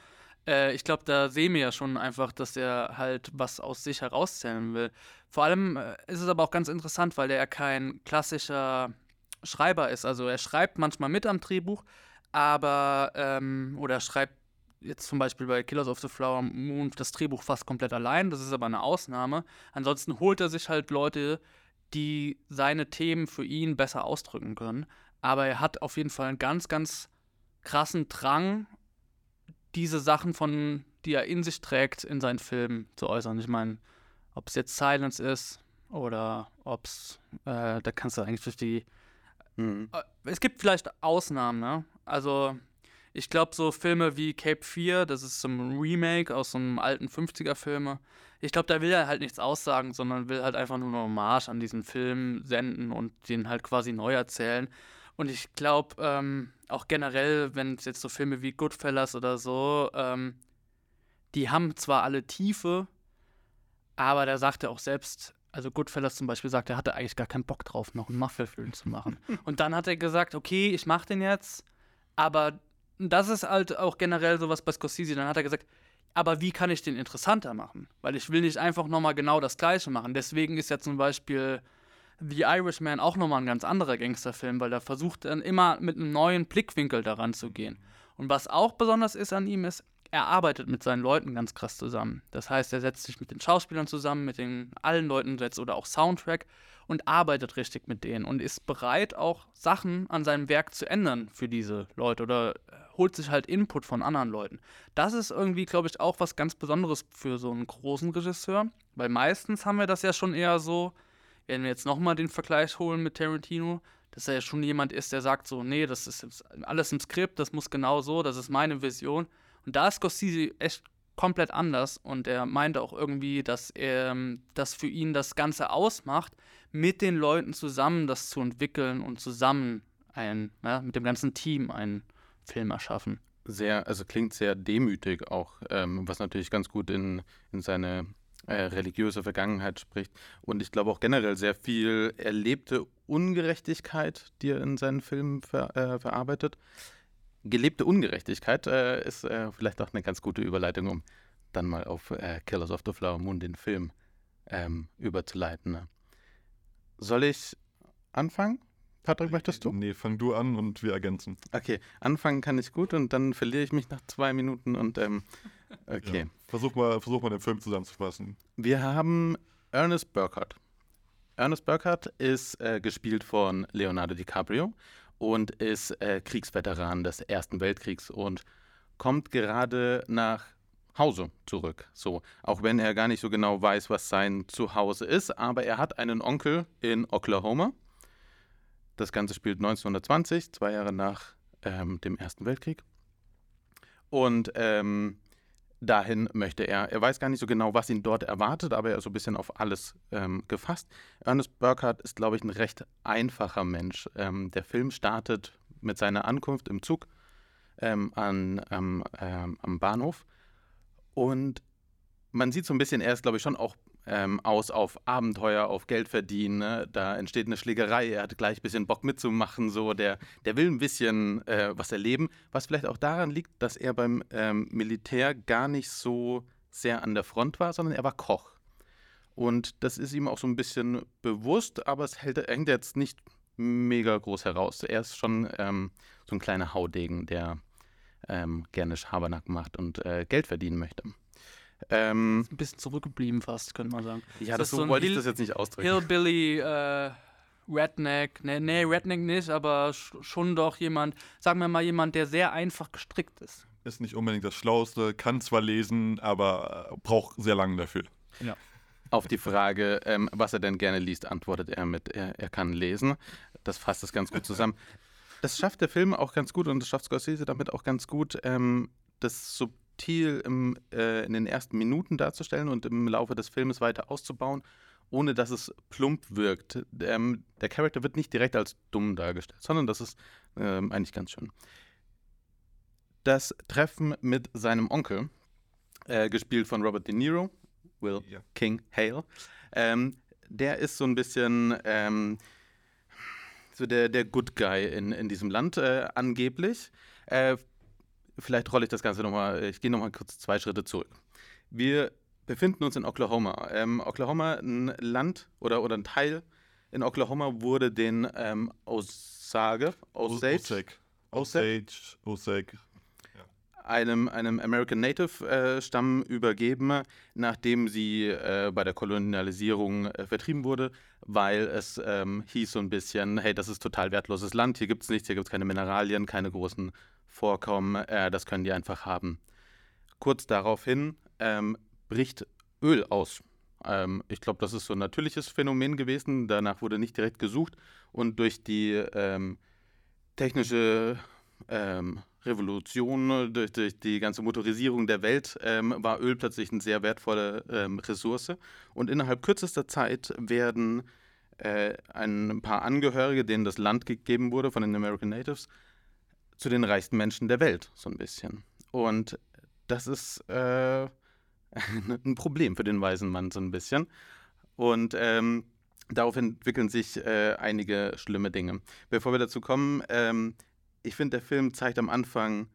äh, ich glaube, da sehen wir ja schon einfach, dass er halt was aus sich herauszählen will. Vor allem äh, ist es aber auch ganz interessant, weil er kein klassischer Schreiber ist. Also er schreibt manchmal mit am Drehbuch, aber ähm, oder schreibt jetzt zum Beispiel bei Killers of the Flower Moon das Drehbuch fast komplett allein. Das ist aber eine Ausnahme. Ansonsten holt er sich halt Leute, die seine Themen für ihn besser ausdrücken können. Aber er hat auf jeden Fall einen ganz, ganz krassen Drang diese Sachen von, die er in sich trägt, in seinen Filmen zu äußern. Ich meine, ob es jetzt Silence ist oder ob es, äh, da kannst du eigentlich durch die. Mhm. Äh, es gibt vielleicht Ausnahmen, ne? Also, Ich glaube, so Filme wie Cape 4, das ist so ein Remake aus so einem alten 50er-Filme. Ich glaube, da will er halt nichts aussagen, sondern will halt einfach nur eine Hommage an diesen Film senden und den halt quasi neu erzählen. Und ich glaube, ähm, auch generell, wenn es jetzt so Filme wie Goodfellas oder so, ähm, die haben zwar alle Tiefe, aber der sagte auch selbst, also Goodfellas zum Beispiel sagt, er hatte eigentlich gar keinen Bock drauf, noch einen Mafia-Film zu machen. Und dann hat er gesagt, okay, ich mach den jetzt, aber das ist halt auch generell sowas bei Scorsese. Dann hat er gesagt, aber wie kann ich den interessanter machen? Weil ich will nicht einfach nochmal genau das Gleiche machen. Deswegen ist ja zum Beispiel The Irishman auch nochmal ein ganz anderer Gangsterfilm, weil er versucht dann immer mit einem neuen Blickwinkel daran zu gehen. Und was auch besonders ist an ihm ist, er arbeitet mit seinen Leuten ganz krass zusammen. Das heißt, er setzt sich mit den Schauspielern zusammen, mit den allen Leuten setzt oder auch Soundtrack und arbeitet richtig mit denen und ist bereit, auch Sachen an seinem Werk zu ändern für diese Leute oder holt sich halt Input von anderen Leuten. Das ist irgendwie, glaube ich, auch was ganz Besonderes für so einen großen Regisseur, weil meistens haben wir das ja schon eher so, wenn wir jetzt nochmal den Vergleich holen mit Tarantino, dass er ja schon jemand ist, der sagt so, nee, das ist alles im Skript, das muss genau so, das ist meine Vision. Und da ist Scorsese echt komplett anders und er meinte auch irgendwie, dass er das für ihn das Ganze ausmacht, mit den Leuten zusammen das zu entwickeln und zusammen ein, ja, mit dem ganzen Team einen Film erschaffen. Sehr, also klingt sehr demütig auch, ähm, was natürlich ganz gut in, in seine äh, religiöse Vergangenheit spricht. Und ich glaube auch generell sehr viel erlebte Ungerechtigkeit, die er in seinen Filmen ver, äh, verarbeitet. Gelebte Ungerechtigkeit äh, ist äh, vielleicht auch eine ganz gute Überleitung, um dann mal auf äh, Killers of the Flower Moon, den Film, ähm, überzuleiten. Ne? Soll ich anfangen? Patrick, möchtest du? Nee, fang du an und wir ergänzen. Okay, anfangen kann ich gut und dann verliere ich mich nach zwei Minuten und ähm, okay. Ja. Versuch, mal, versuch mal den Film zusammenzufassen. Wir haben Ernest Burkhardt. Ernest Burkhardt ist äh, gespielt von Leonardo DiCaprio und ist äh, Kriegsveteran des Ersten Weltkriegs und kommt gerade nach Hause zurück. So, auch wenn er gar nicht so genau weiß, was sein Zuhause ist, aber er hat einen Onkel in Oklahoma das Ganze spielt 1920, zwei Jahre nach ähm, dem Ersten Weltkrieg. Und ähm, dahin möchte er. Er weiß gar nicht so genau, was ihn dort erwartet, aber er ist so ein bisschen auf alles ähm, gefasst. Ernest Burkhardt ist, glaube ich, ein recht einfacher Mensch. Ähm, der Film startet mit seiner Ankunft im Zug ähm, an, ähm, am Bahnhof und man sieht so ein bisschen, er ist, glaube ich, schon auch ähm, aus auf Abenteuer, auf Geld verdienen. Ne? Da entsteht eine Schlägerei, er hat gleich ein bisschen Bock mitzumachen, so der, der will ein bisschen äh, was erleben, was vielleicht auch daran liegt, dass er beim ähm, Militär gar nicht so sehr an der Front war, sondern er war Koch. Und das ist ihm auch so ein bisschen bewusst, aber es hält, hängt jetzt nicht mega groß heraus. Er ist schon ähm, so ein kleiner Haudegen, der ähm, gerne Schabernack macht und äh, Geld verdienen möchte. Ähm, ein bisschen zurückgeblieben fast, könnte man sagen. Ja, das, das so, wollte ich das jetzt nicht ausdrücken. Hillbilly, äh, Redneck, nee, nee, Redneck nicht, aber schon doch jemand, sagen wir mal jemand, der sehr einfach gestrickt ist. Ist nicht unbedingt das Schlauste, kann zwar lesen, aber äh, braucht sehr lange dafür. Ja. Auf die Frage, ähm, was er denn gerne liest, antwortet er mit, er, er kann lesen. Das fasst es ganz gut zusammen. Das schafft der Film auch ganz gut und das schafft Scorsese damit auch ganz gut, ähm, das so subtil im, äh, in den ersten Minuten darzustellen und im Laufe des Filmes weiter auszubauen, ohne dass es plump wirkt. Ähm, der Charakter wird nicht direkt als dumm dargestellt, sondern das ist ähm, eigentlich ganz schön. Das Treffen mit seinem Onkel, äh, gespielt von Robert De Niro, Will ja. King Hale, ähm, der ist so ein bisschen ähm, so der, der Good Guy in, in diesem Land äh, angeblich. Äh, vielleicht rolle ich das Ganze nochmal, ich gehe nochmal kurz zwei Schritte zurück. Wir befinden uns in Oklahoma. Ähm, Oklahoma, ein Land oder, oder ein Teil in Oklahoma wurde den ähm, Osage, Osage, Osage, Osage, einem, einem American Native äh, Stamm übergeben, nachdem sie äh, bei der Kolonialisierung äh, vertrieben wurde, weil es ähm, hieß so ein bisschen, hey, das ist total wertloses Land, hier gibt es nichts, hier gibt es keine Mineralien, keine großen vorkommen, äh, das können die einfach haben. Kurz daraufhin ähm, bricht Öl aus. Ähm, ich glaube, das ist so ein natürliches Phänomen gewesen. Danach wurde nicht direkt gesucht und durch die ähm, technische ähm, Revolution, durch, durch, die ganze Motorisierung der Welt, ähm, war Öl plötzlich eine sehr wertvolle ähm, Ressource. Und innerhalb kürzester Zeit werden äh, ein paar Angehörige, denen das Land gegeben wurde von den American Natives, zu den reichsten Menschen der Welt, so ein bisschen. Und das ist äh, ein Problem für den weisen Mann, so ein bisschen. Und ähm, darauf entwickeln sich äh, einige schlimme Dinge. Bevor wir dazu kommen, ähm, ich finde, der Film zeigt am Anfang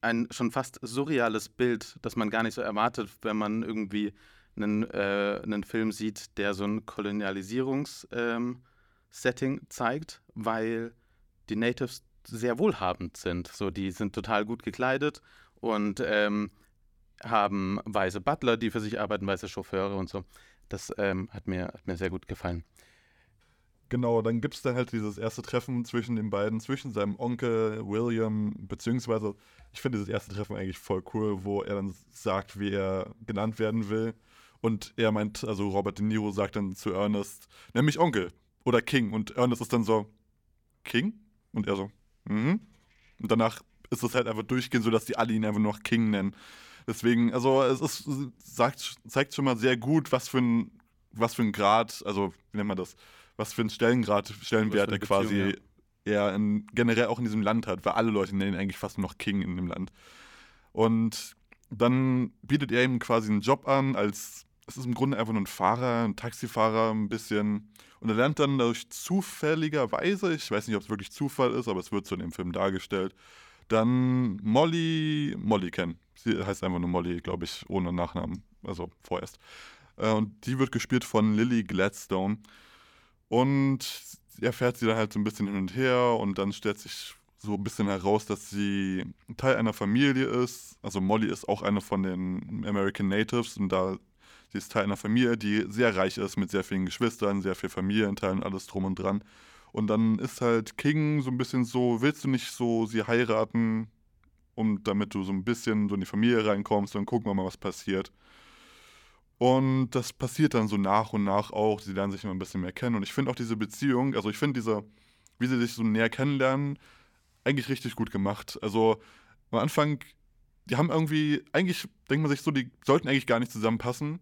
ein schon fast surreales Bild, das man gar nicht so erwartet, wenn man irgendwie einen, äh, einen Film sieht, der so ein Kolonialisierungs-Setting ähm, zeigt, weil die Natives sehr wohlhabend sind. So, die sind total gut gekleidet und ähm, haben weiße Butler, die für sich arbeiten, weiße Chauffeure und so. Das ähm, hat, mir, hat mir sehr gut gefallen. Genau, dann gibt es dann halt dieses erste Treffen zwischen den beiden, zwischen seinem Onkel William, beziehungsweise ich finde dieses erste Treffen eigentlich voll cool, wo er dann sagt, wie er genannt werden will. Und er meint, also Robert De Niro sagt dann zu Ernest, nenn mich Onkel oder King. Und Ernest ist dann so, King? Und er so, mhm. Und danach ist es halt einfach durchgehend so, dass die alle ihn einfach nur noch King nennen. Deswegen, also es ist, sagt, zeigt schon mal sehr gut, was für ein, was für ein Grad, also wie nennt man das, was für ein Stellengrad, Stellenwert er quasi ja. in, generell auch in diesem Land hat, weil alle Leute nennen ihn eigentlich fast nur noch King in dem Land. Und dann bietet er ihm quasi einen Job an, als es ist im Grunde einfach nur ein Fahrer, ein Taxifahrer, ein bisschen. Und er lernt dann durch zufälligerweise, ich weiß nicht, ob es wirklich Zufall ist, aber es wird so in dem Film dargestellt, dann Molly, Molly kennen. Sie heißt einfach nur Molly, glaube ich, ohne Nachnamen, also vorerst. Äh, und die wird gespielt von Lily Gladstone. Und er fährt sie dann halt so ein bisschen hin und her und dann stellt sich so ein bisschen heraus, dass sie Teil einer Familie ist. Also Molly ist auch eine von den American Natives und da sie ist Teil einer Familie, die sehr reich ist mit sehr vielen Geschwistern, sehr viel Familienteilen, alles drum und dran. Und dann ist halt King so ein bisschen so, willst du nicht so sie heiraten, um damit du so ein bisschen so in die Familie reinkommst, dann gucken wir mal, was passiert. Und das passiert dann so nach und nach auch. Sie lernen sich immer ein bisschen mehr kennen. Und ich finde auch diese Beziehung, also ich finde diese, wie sie sich so näher kennenlernen, eigentlich richtig gut gemacht. Also am Anfang, die haben irgendwie, eigentlich denkt man sich so, die sollten eigentlich gar nicht zusammenpassen.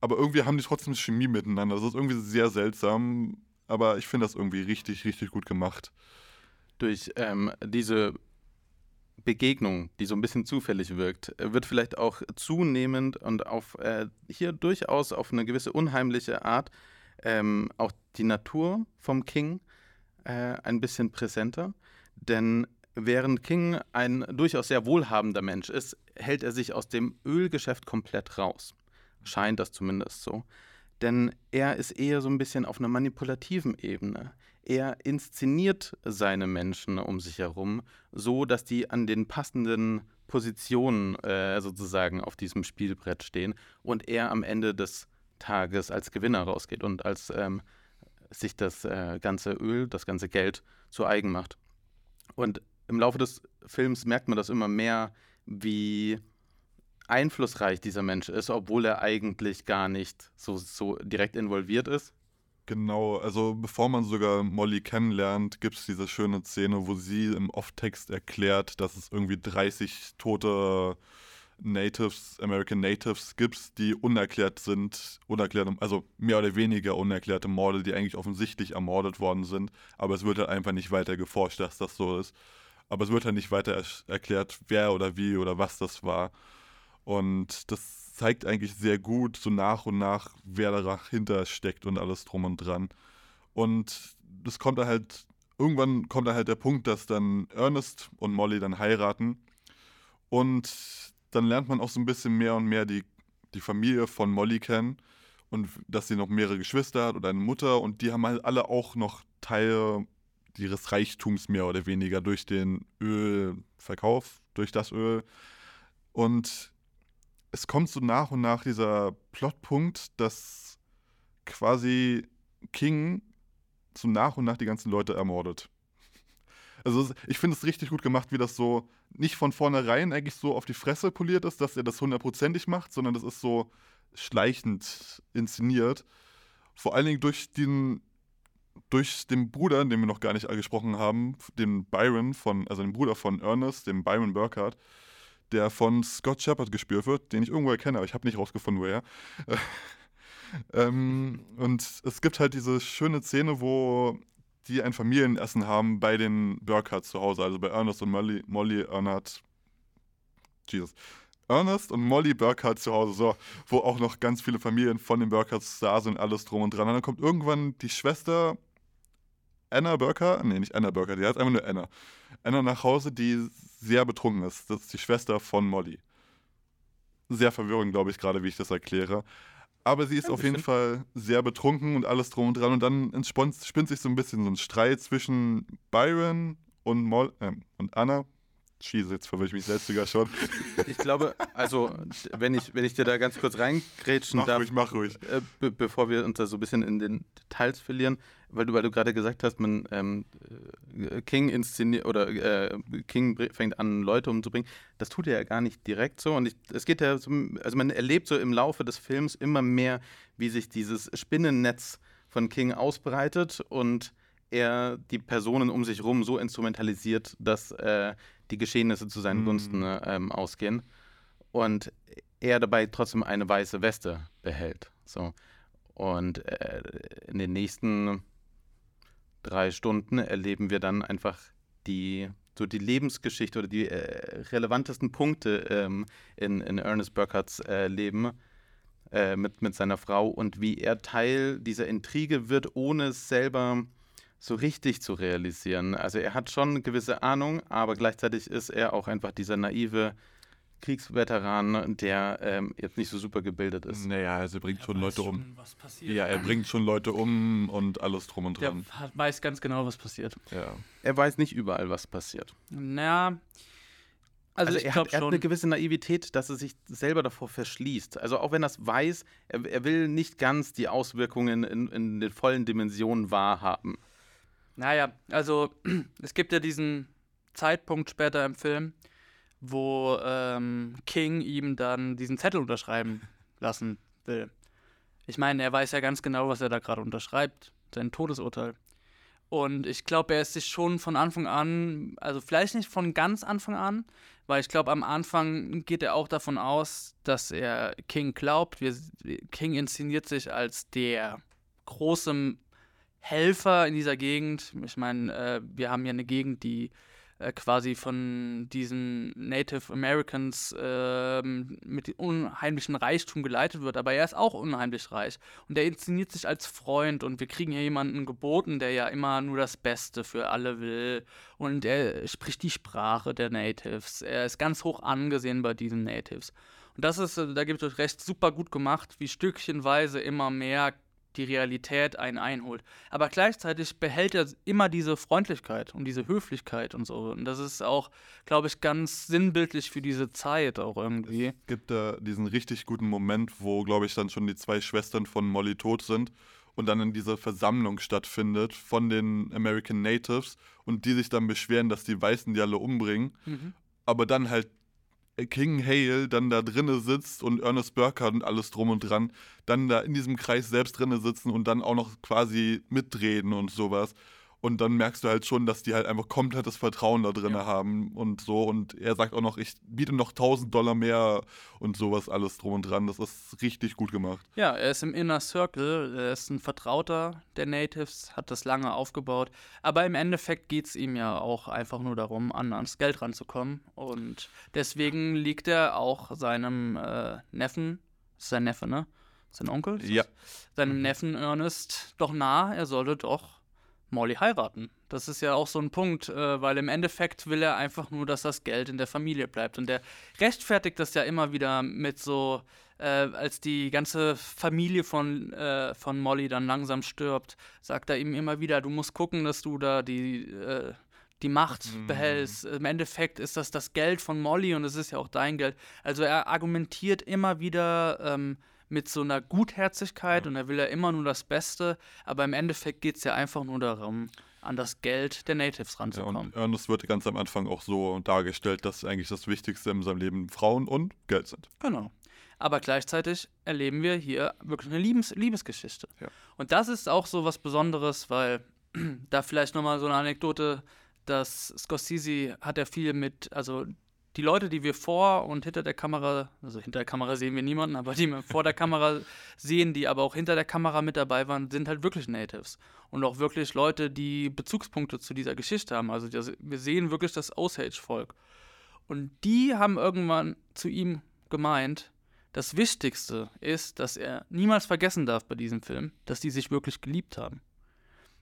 Aber irgendwie haben die trotzdem Chemie miteinander. Das ist irgendwie sehr seltsam aber ich finde das irgendwie richtig, richtig gut gemacht. Durch ähm, diese Begegnung, die so ein bisschen zufällig wirkt, wird vielleicht auch zunehmend und auf äh, hier durchaus auf eine gewisse unheimliche Art ähm, auch die Natur vom King äh, ein bisschen präsenter. Denn während King ein durchaus sehr wohlhabender Mensch ist, hält er sich aus dem Ölgeschäft komplett raus. Scheint das zumindest so. Denn er ist eher so ein bisschen auf einer manipulativen Ebene. Er inszeniert seine Menschen um sich herum, so dass die an den passenden Positionen äh, sozusagen auf diesem Spielbrett stehen und er am Ende des Tages als Gewinner rausgeht und als ähm, sich das äh, ganze Öl, das ganze Geld zu eigen macht. Und im Laufe des Films merkt man das immer mehr, wie einflussreich dieser Mensch ist, obwohl er eigentlich gar nicht so, so direkt involviert ist. Genau, also bevor man sogar Molly kennenlernt, gibt es diese schöne Szene, wo sie im Off-Text erklärt, dass es irgendwie 30 tote Natives, American Natives gibt, die unerklärt sind, unerklärt, also mehr oder weniger unerklärte Morde, die eigentlich offensichtlich ermordet worden sind, aber es wird halt einfach nicht weiter geforscht, dass das so ist. Aber es wird halt nicht weiter erklärt, wer oder wie oder was das war. Und das zeigt eigentlich sehr gut, so nach und nach, wer dahinter steckt und alles drum und dran. Und das kommt da halt, irgendwann kommt da halt der Punkt, dass dann Ernest und Molly dann heiraten. Und dann lernt man auch so ein bisschen mehr und mehr die, die Familie von Molly kennen. Und dass sie noch mehrere Geschwister hat oder eine Mutter. Und die haben halt alle auch noch Teile ihres Reichtums mehr oder weniger durch den Ölverkauf, durch das Öl. Und es kommt so nach und nach dieser Plotpunkt, dass quasi King so nach und nach die ganzen Leute ermordet. Also ich finde es richtig gut gemacht, wie das so nicht von vornherein eigentlich so auf die Fresse poliert ist, dass er das hundertprozentig macht, sondern das ist so schleichend inszeniert. Vor allen Dingen durch den durch den Bruder, den wir noch gar nicht gesprochen haben, den Byron von, also den Bruder von Ernest, dem Byron Burkhardt, der von Scott Shepard gespielt wird, den ich irgendwo erkenne, aber ich habe nicht rausgefunden, woher. ähm, und es gibt halt diese schöne Szene, wo die ein Familienessen haben bei den Burkhardts zu Hause, also bei Ernest und Molly, Molly Ernest, Jesus, Ernest und Molly Burkhardt zu Hause, so, wo auch noch ganz viele Familien von den Burkhardts da sind, alles drum und dran. Und dann kommt irgendwann die Schwester Anna Burkhardt, nee, nicht Anna Burkhardt, die heißt einfach nur Anna. Anna nach Hause, die sehr betrunken ist. Das ist die Schwester von Molly. Sehr verwirrend, glaube ich, gerade wie ich das erkläre. Aber sie ist ja, auf jeden Fall sehr betrunken und alles drum und dran. Und dann spinnt sich so ein bisschen so ein Streit zwischen Byron und, Mol äh, und Anna. Schieße, jetzt verwirre ich mich selbst sogar schon. Ich glaube, also, wenn ich, wenn ich dir da ganz kurz reingrätschen mach darf. Ruhig, mach ruhig. Äh, be bevor wir uns da so ein bisschen in den Details verlieren, weil du, weil du gerade gesagt hast, man ähm, äh, King inszeniert oder äh, King fängt an, Leute umzubringen. Das tut er ja gar nicht direkt so. Und ich, es geht ja, so, also man erlebt so im Laufe des Films immer mehr, wie sich dieses Spinnennetz von King ausbreitet und er die Personen um sich herum so instrumentalisiert, dass äh, die Geschehnisse zu seinen mhm. Gunsten ne, ähm, ausgehen. Und er dabei trotzdem eine weiße Weste behält. So. Und äh, in den nächsten drei Stunden erleben wir dann einfach die, so die Lebensgeschichte oder die äh, relevantesten Punkte ähm, in, in Ernest Burkhardts äh, Leben äh, mit, mit seiner Frau und wie er Teil dieser Intrige wird, ohne es selber so richtig zu realisieren. Also er hat schon eine gewisse Ahnung, aber gleichzeitig ist er auch einfach dieser naive Kriegsveteran, der ähm, jetzt nicht so super gebildet ist. Naja, also er bringt er schon Leute um. Schon, ja, er bringt schon Leute um und alles drum und dran. Er weiß ganz genau, was passiert. Ja. Er weiß nicht überall, was passiert. Naja. Also, also er, hat, er, hat, eine gewisse Naivität, dass er sich selber davor verschließt. Also auch wenn er es weiß, er, er, will nicht ganz die Auswirkungen in, in den vollen Dimensionen wahrhaben. Naja, also es gibt ja diesen Zeitpunkt später im Film, wo ähm, King ihm dann diesen Zettel unterschreiben lassen will. Ich meine, er weiß ja ganz genau, was er da gerade unterschreibt, sein Todesurteil. Und ich glaube, er ist sich schon von Anfang an, also vielleicht nicht von ganz Anfang an, weil ich glaube, am Anfang geht er auch davon aus, dass er King glaubt. Wir, King inszeniert sich als der große Helfer in dieser Gegend. Ich meine, äh, wir haben ja eine Gegend, die äh, quasi von diesen Native Americans äh, mit unheimlichen Reichtum geleitet wird, aber er ist auch unheimlich reich und er inszeniert sich als Freund und wir kriegen hier jemanden geboten, der ja immer nur das Beste für alle will und er spricht die Sprache der Natives. Er ist ganz hoch angesehen bei diesen Natives. Und das ist, äh, da gibt es recht super gut gemacht, wie stückchenweise immer mehr die Realität einen einholt. Aber gleichzeitig behält er immer diese Freundlichkeit und diese Höflichkeit und so. Und das ist auch, glaube ich, ganz sinnbildlich für diese Zeit auch irgendwie. Es gibt da diesen richtig guten Moment, wo, glaube ich, dann schon die zwei Schwestern von Molly tot sind und dann in dieser Versammlung stattfindet von den American Natives und die sich dann beschweren, dass die Weißen die alle umbringen. Mhm. Aber dann halt King Hale dann da drinne sitzt und Ernest Burkhardt und alles drum und dran, dann da in diesem Kreis selbst drinne sitzen und dann auch noch quasi mitreden und sowas. Und dann merkst du halt schon, dass die halt einfach komplettes Vertrauen da drin ja. haben und so. Und er sagt auch noch, ich biete noch 1000 Dollar mehr und sowas alles drum und dran. Das ist richtig gut gemacht. Ja, er ist im Inner Circle. Er ist ein Vertrauter der Natives, hat das lange aufgebaut. Aber im Endeffekt geht es ihm ja auch einfach nur darum, an, ans Geld ranzukommen. Und deswegen liegt er auch seinem äh, Neffen, ist sein Neffe, ne? Sein Onkel? Ja. Seinem mhm. Neffen Ernest doch nah, er sollte doch Molly heiraten. Das ist ja auch so ein Punkt, äh, weil im Endeffekt will er einfach nur, dass das Geld in der Familie bleibt. Und der rechtfertigt das ja immer wieder mit so, äh, als die ganze Familie von, äh, von Molly dann langsam stirbt, sagt er ihm immer wieder, du musst gucken, dass du da die, äh, die Macht mhm. behältst. Im Endeffekt ist das das Geld von Molly und es ist ja auch dein Geld. Also er argumentiert immer wieder. Ähm, mit so einer Gutherzigkeit und er will ja immer nur das Beste, aber im Endeffekt geht es ja einfach nur darum, an das Geld der Natives ranzukommen. Ja, und Ernest wird ganz am Anfang auch so dargestellt, dass eigentlich das Wichtigste in seinem Leben Frauen und Geld sind. Genau. aber gleichzeitig erleben wir hier wirklich eine Liebes Liebesgeschichte. Ja. Und das ist auch so was Besonderes, weil da vielleicht nochmal so eine Anekdote, dass Scorsese hat ja viel mit, also die Leute, die wir vor und hinter der Kamera, also hinter der Kamera sehen wir niemanden, aber die wir vor der Kamera sehen, die aber auch hinter der Kamera mit dabei waren, sind halt wirklich Natives. Und auch wirklich Leute, die Bezugspunkte zu dieser Geschichte haben. Also das, wir sehen wirklich das Osage-Volk. Und die haben irgendwann zu ihm gemeint, das Wichtigste ist, dass er niemals vergessen darf bei diesem Film, dass die sich wirklich geliebt haben.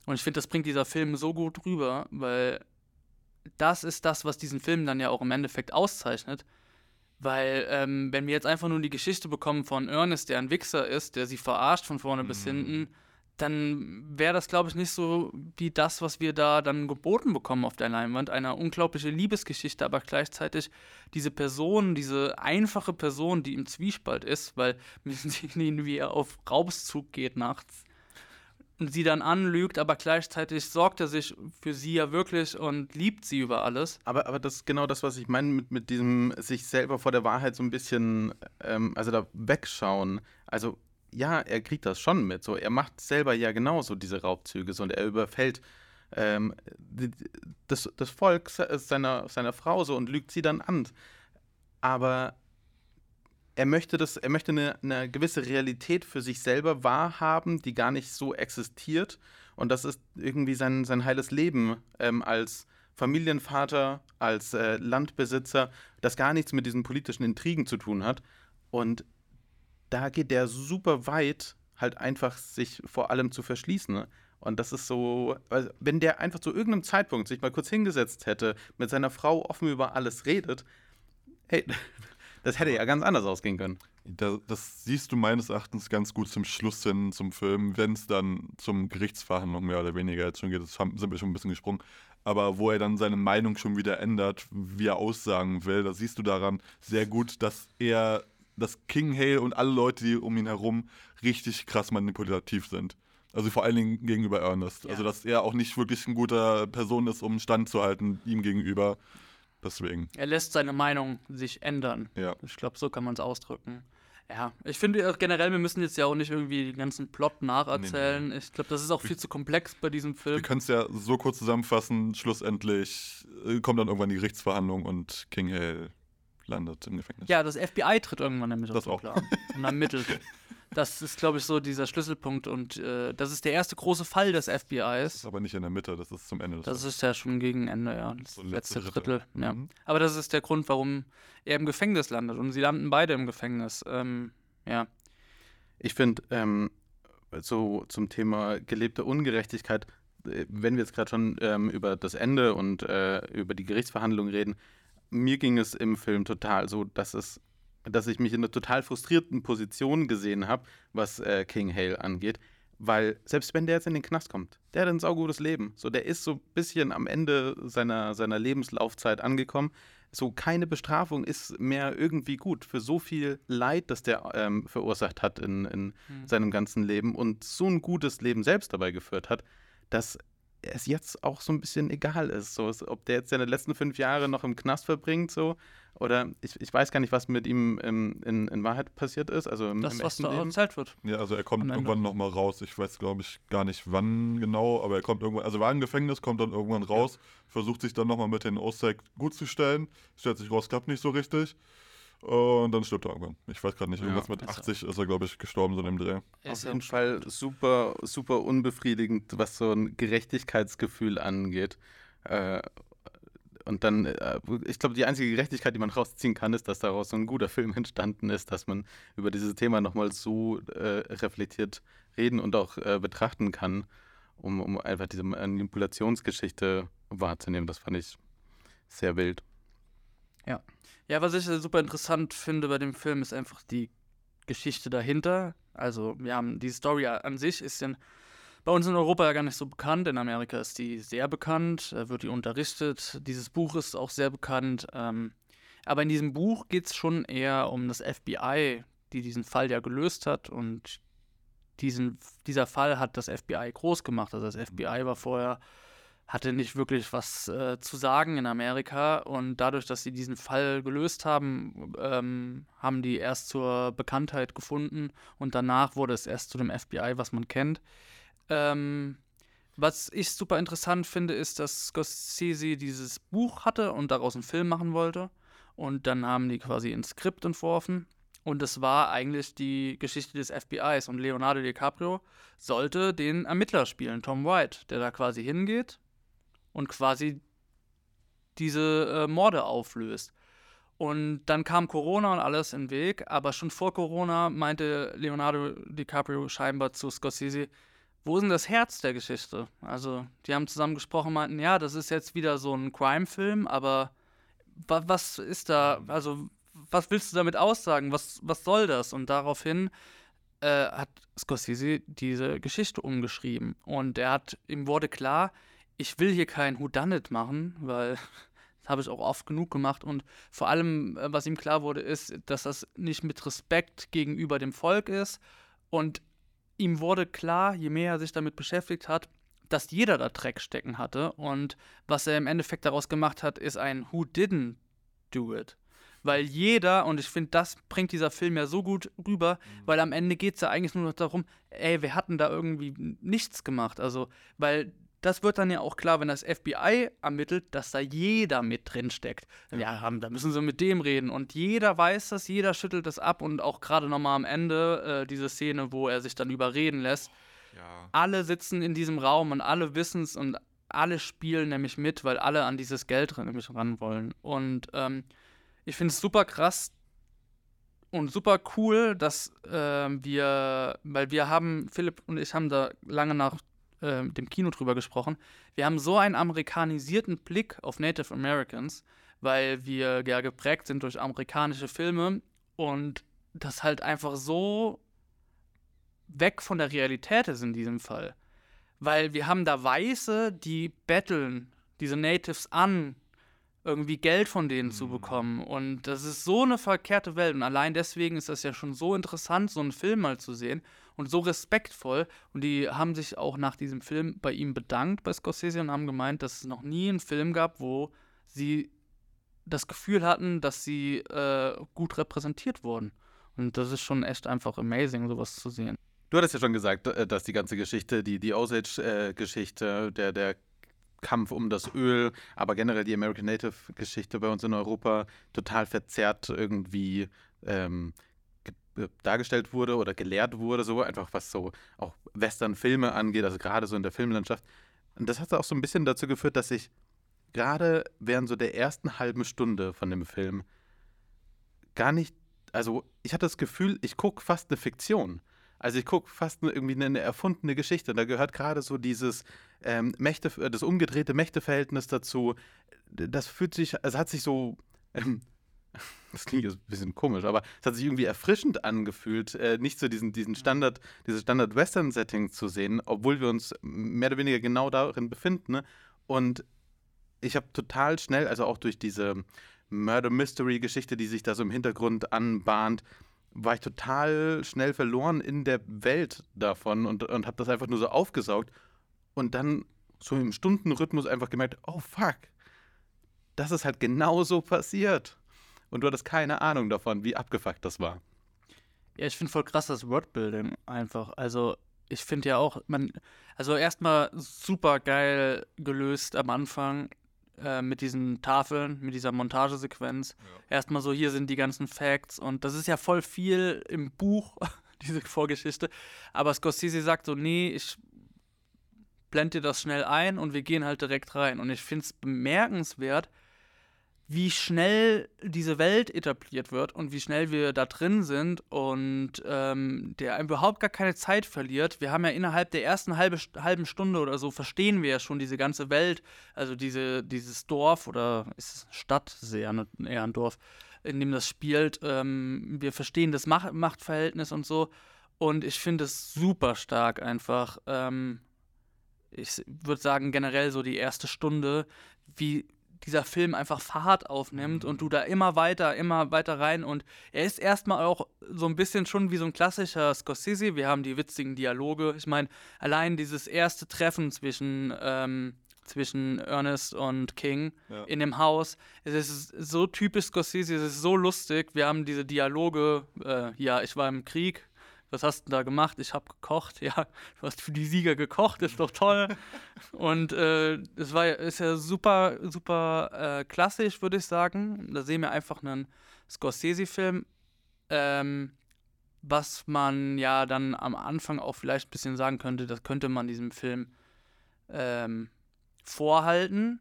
Und ich finde, das bringt dieser Film so gut rüber, weil das ist das, was diesen Film dann ja auch im Endeffekt auszeichnet. Weil, ähm, wenn wir jetzt einfach nur die Geschichte bekommen von Ernest, der ein Wichser ist, der sie verarscht von vorne bis hinten, dann wäre das, glaube ich, nicht so wie das, was wir da dann geboten bekommen auf der Leinwand. Eine unglaubliche Liebesgeschichte, aber gleichzeitig diese Person, diese einfache Person, die im Zwiespalt ist, weil wir sehen ihn, wie er auf Raubszug geht nachts sie dann anlügt, aber gleichzeitig sorgt er sich für sie ja wirklich und liebt sie über alles. Aber, aber das ist genau das, was ich meine mit, mit diesem sich selber vor der Wahrheit so ein bisschen, ähm, also da wegschauen. Also ja, er kriegt das schon mit. So, er macht selber ja genauso diese Raubzüge so, und er überfällt ähm, das, das Volk se- seiner, seiner Frau so und lügt sie dann an. Aber er möchte das, er möchte eine, eine gewisse Realität für sich selber wahrhaben, die gar nicht so existiert. Und das ist irgendwie sein, sein heiles Leben ähm, als Familienvater, als äh, Landbesitzer, das gar nichts mit diesen politischen Intrigen zu tun hat. Und da geht der super weit, halt einfach sich vor allem zu verschließen. Ne? Und das ist so, wenn der einfach zu irgendeinem Zeitpunkt sich mal kurz hingesetzt hätte, mit seiner Frau offen über alles redet, hey, das hätte ja ganz anders ausgehen können. Da, das siehst du meines Erachtens ganz gut zum Schluss hin zum Film, wenn es dann zum Gerichtsverhandlung mehr oder weniger jetzt schon geht. Das haben, sind wir schon ein bisschen gesprungen. Aber wo er dann seine Meinung schon wieder ändert, wie er aussagen will, da siehst du daran sehr gut, dass er, dass King Hale und alle Leute, die um ihn herum, richtig krass manipulativ sind. Also vor allen Dingen gegenüber Ernest. Ja. Also dass er auch nicht wirklich ein guter Person ist, um Stand zu halten ihm gegenüber. Deswegen, Er lässt seine Meinung sich ändern. ja. Ich glaube, so kann man es ausdrücken. Ja, ich finde auch generell, wir müssen jetzt ja auch nicht irgendwie den ganzen Plot nacherzählen. Ich glaube, das ist auch viel zu komplex bei diesem Wir Film. können es ja so kurz zusammenfassen. Schlussendlich äh, kommt dann irgendwann die Gerichtsverhandlung und King Hale landet im Gefängnis. Ja, das FBI tritt irgendwann damit Das auf auch. den Plan und ermittelt. Das ist, glaube ich, so dieser Schlüsselpunkt und äh, das ist der erste große Fall des Das FBIs. ist aber nicht in der Mitte, das ist zum Ende des Das ist ja schon gegen Ende, ja. Das So letzte letzte Drittel. Drittel. Ja. Mhm. Aber das ist der Grund, warum er im Gefängnis landet. Und sie landen beide im Gefängnis. Ähm, ja. Ich finde, ähm, so zum Thema gelebte Ungerechtigkeit, äh, wenn wir jetzt gerade schon ähm, über das Ende und äh, über die Gerichtsverhandlung reden, mir ging es im Film total so, dass es, dass ich mich in einer total frustrierten Position gesehen habe, was äh, King Hale angeht. Weil selbst wenn der jetzt in den Knast kommt, der hat ein saugutes Leben. So, der ist so ein bisschen am Ende seiner, seiner Lebenslaufzeit angekommen. So, keine Bestrafung ist mehr irgendwie gut für so viel Leid, das der ähm, verursacht hat in, in Hm. seinem ganzen Leben und so ein gutes Leben selbst dabei geführt hat, dass es jetzt auch so ein bisschen egal ist. So, ob der jetzt seine letzten fünf Jahre noch im Knast verbringt, so, oder ich, ich weiß gar nicht, was mit ihm im, in, in Wahrheit passiert ist. Also im, Das, im was da Leben. erzählt wird. Ja, also er kommt irgendwann nochmal raus. Ich weiß, glaube ich, gar nicht wann genau, aber er kommt irgendwann, also war im Gefängnis, kommt dann irgendwann raus, versucht sich dann nochmal mit den Ostek gut zu stellen. Stellt sich raus, klappt nicht so richtig. Und dann stirbt er irgendwann. Ich weiß gerade nicht, Ja. irgendwas mit Also- 80 ist er, glaube ich, gestorben, so in dem Dreh. Auf ist jeden ja- Fall super, super unbefriedigend, was so ein Gerechtigkeitsgefühl angeht. Äh, und dann, äh, ich glaube, die einzige Gerechtigkeit, die man rausziehen kann, ist, dass daraus so ein guter Film entstanden ist, dass man über dieses Thema nochmal so äh, reflektiert reden und auch äh, betrachten kann, um, um einfach diese Manipulationsgeschichte wahrzunehmen. Das fand ich sehr wild. Ja, was ich super interessant finde bei dem Film, ist einfach die Geschichte dahinter. Also, wir haben die Story an sich ist ja bei uns in Europa ja gar nicht so bekannt. In Amerika ist die sehr bekannt, äh, wird die unterrichtet. Dieses Buch ist auch sehr bekannt. Ähm, aber in diesem Buch geht es schon eher um das FBI, die diesen Fall ja gelöst hat. Und diesen, dieser Fall hat das FBI groß gemacht. Also das FBI war vorher hatte nicht wirklich was äh, zu sagen in Amerika und dadurch, dass sie diesen Fall gelöst haben, ähm, haben die erst zur Bekanntheit gefunden und danach wurde es erst zu dem FBI, was man kennt. Ähm, was ich super interessant finde, ist, dass Scorsese dieses Buch hatte und daraus einen Film machen wollte. Und dann haben die quasi ein Skript entworfen. Und es war eigentlich die Geschichte des FBIs und Leonardo DiCaprio sollte den Ermittler spielen, Tom White, der da quasi hingeht und quasi diese äh, Morde auflöst. Und dann kam Corona und alles in den Weg, aber schon vor Corona meinte Leonardo DiCaprio scheinbar zu Scorsese, wo ist denn das Herz der Geschichte? Also, die haben zusammen gesprochen, meinten, ja, das ist jetzt wieder so ein Crime-Film, aber wa was ist da, also, was willst du damit aussagen? Was, was soll das? Und daraufhin äh, hat Scorsese diese Geschichte umgeschrieben. Und er hat, ihm wurde klar, ich will hier kein Whodunit machen, weil das habe ich auch oft genug gemacht und vor allem, äh, was ihm klar wurde, ist, dass das nicht mit Respekt gegenüber dem Volk ist und ihm wurde klar, je mehr er sich damit beschäftigt hat, dass jeder da Dreck stecken hatte und was er im Endeffekt daraus gemacht hat, ist ein Who didn't do it. Weil jeder, und ich finde, das bringt dieser Film ja so gut rüber, mhm. weil am Ende geht es ja eigentlich nur noch darum, ey, wir hatten da irgendwie nichts gemacht. Also, weil das wird dann ja auch klar, wenn das FBI ermittelt, dass da jeder mit drin steckt. Ja, haben, da müssen sie mit dem reden. Und jeder weiß das, jeder schüttelt das ab. Und auch gerade nochmal am Ende äh, diese Szene, wo er sich dann überreden lässt. Ja. Alle sitzen in diesem Raum und alle wissen es und alle spielen nämlich mit, weil alle an dieses Geld nämlich ran wollen. Und ähm, ich finde es super krass und super cool, dass äh, wir, weil wir haben, Philipp und ich haben da lange nach äh, mit dem Kino drüber gesprochen. Wir haben so einen amerikanisierten Blick auf Native Americans, weil wir ja geprägt sind durch amerikanische Filme und das halt einfach so weg von der Realität ist in diesem Fall. Weil wir haben da Weiße, die betteln diese Natives an, irgendwie Geld von denen mhm. zu bekommen. Und das ist so eine verkehrte Welt. Und allein deswegen ist das ja schon so interessant, so einen Film mal zu sehen und so respektvoll. Und die haben sich auch nach diesem Film bei ihm bedankt, bei Scorsese, und haben gemeint, dass es noch nie einen Film gab, wo sie das Gefühl hatten, dass sie äh, gut repräsentiert wurden. Und das ist schon echt einfach amazing, sowas zu sehen. Du hattest ja schon gesagt, äh, dass die ganze Geschichte, die, die Osage-Geschichte, der, der Kampf um das Öl, aber generell die American Native-Geschichte bei uns in Europa total verzerrt irgendwie ähm, dargestellt wurde oder gelehrt wurde, so einfach was so auch Western-Filme angeht, also gerade so in der Filmlandschaft. Und das hat auch so ein bisschen dazu geführt, dass ich gerade während so der ersten halben Stunde von dem Film gar nicht, also ich hatte das Gefühl, ich gucke fast eine Fiktion. Also ich gucke fast irgendwie eine erfundene Geschichte. Da gehört gerade so dieses ähm, Mächte, äh, das umgedrehte Mächteverhältnis dazu. Das fühlt sich, es hat sich so ähm, das klingt jetzt ein bisschen komisch, aber es hat sich irgendwie erfrischend angefühlt, äh, nicht so diesen, diesen Standard, dieses Standard-Western-Setting zu sehen, obwohl wir uns mehr oder weniger genau darin befinden. Ne? Und ich habe total schnell, also auch durch diese Murder-Mystery-Geschichte, die sich da so im Hintergrund anbahnt, war ich total schnell verloren in der Welt davon und, und habe das einfach nur so aufgesaugt und dann so im Stundenrhythmus einfach gemerkt, oh fuck, das ist halt genauso passiert und du hattest keine Ahnung davon, wie abgefuckt das war. Ja, ich finde voll krass das Wordbuilding einfach. Also, ich finde ja auch, man, also erstmal super geil gelöst am Anfang äh, mit diesen Tafeln, mit dieser Montagesequenz. Ja. Erstmal so, hier sind die ganzen Facts und das ist ja voll viel im Buch, diese Vorgeschichte. Aber Scorsese sagt so, nee, ich blende dir das schnell ein und wir gehen halt direkt rein. Und ich finde es bemerkenswert, wie schnell diese Welt etabliert wird und wie schnell wir da drin sind und ähm, der überhaupt gar keine Zeit verliert. Wir haben ja innerhalb der ersten halbe, halben Stunde oder so verstehen wir ja schon diese ganze Welt, also diese, dieses Dorf oder ist es Stadt, ist eher, eher ein Dorf, in dem das spielt. Ähm, wir verstehen das Macht Machtverhältnis und so und ich finde es super stark einfach. Ähm, ich würde sagen generell so die erste Stunde, wie dieser Film einfach Fahrt aufnimmt und du da immer weiter, immer weiter rein und er ist erstmal auch so ein bisschen schon wie so ein klassischer Scorsese. Wir haben die witzigen Dialoge. Ich meine, allein dieses erste Treffen zwischen ähm, zwischen Ernest und King Ja. in dem Haus. Es ist so typisch Scorsese, es ist so lustig. Wir haben diese Dialoge, äh, ja, ich war im Krieg. Was hast du da gemacht? Ich habe gekocht. Ja, du hast für die Sieger gekocht, ist doch toll. Und äh, es war ist ja super, super äh, klassisch, würde ich sagen. Da sehen wir einfach einen Scorsese-Film, ähm, was man ja dann am Anfang auch vielleicht ein bisschen sagen könnte, das könnte man diesem Film ähm, vorhalten,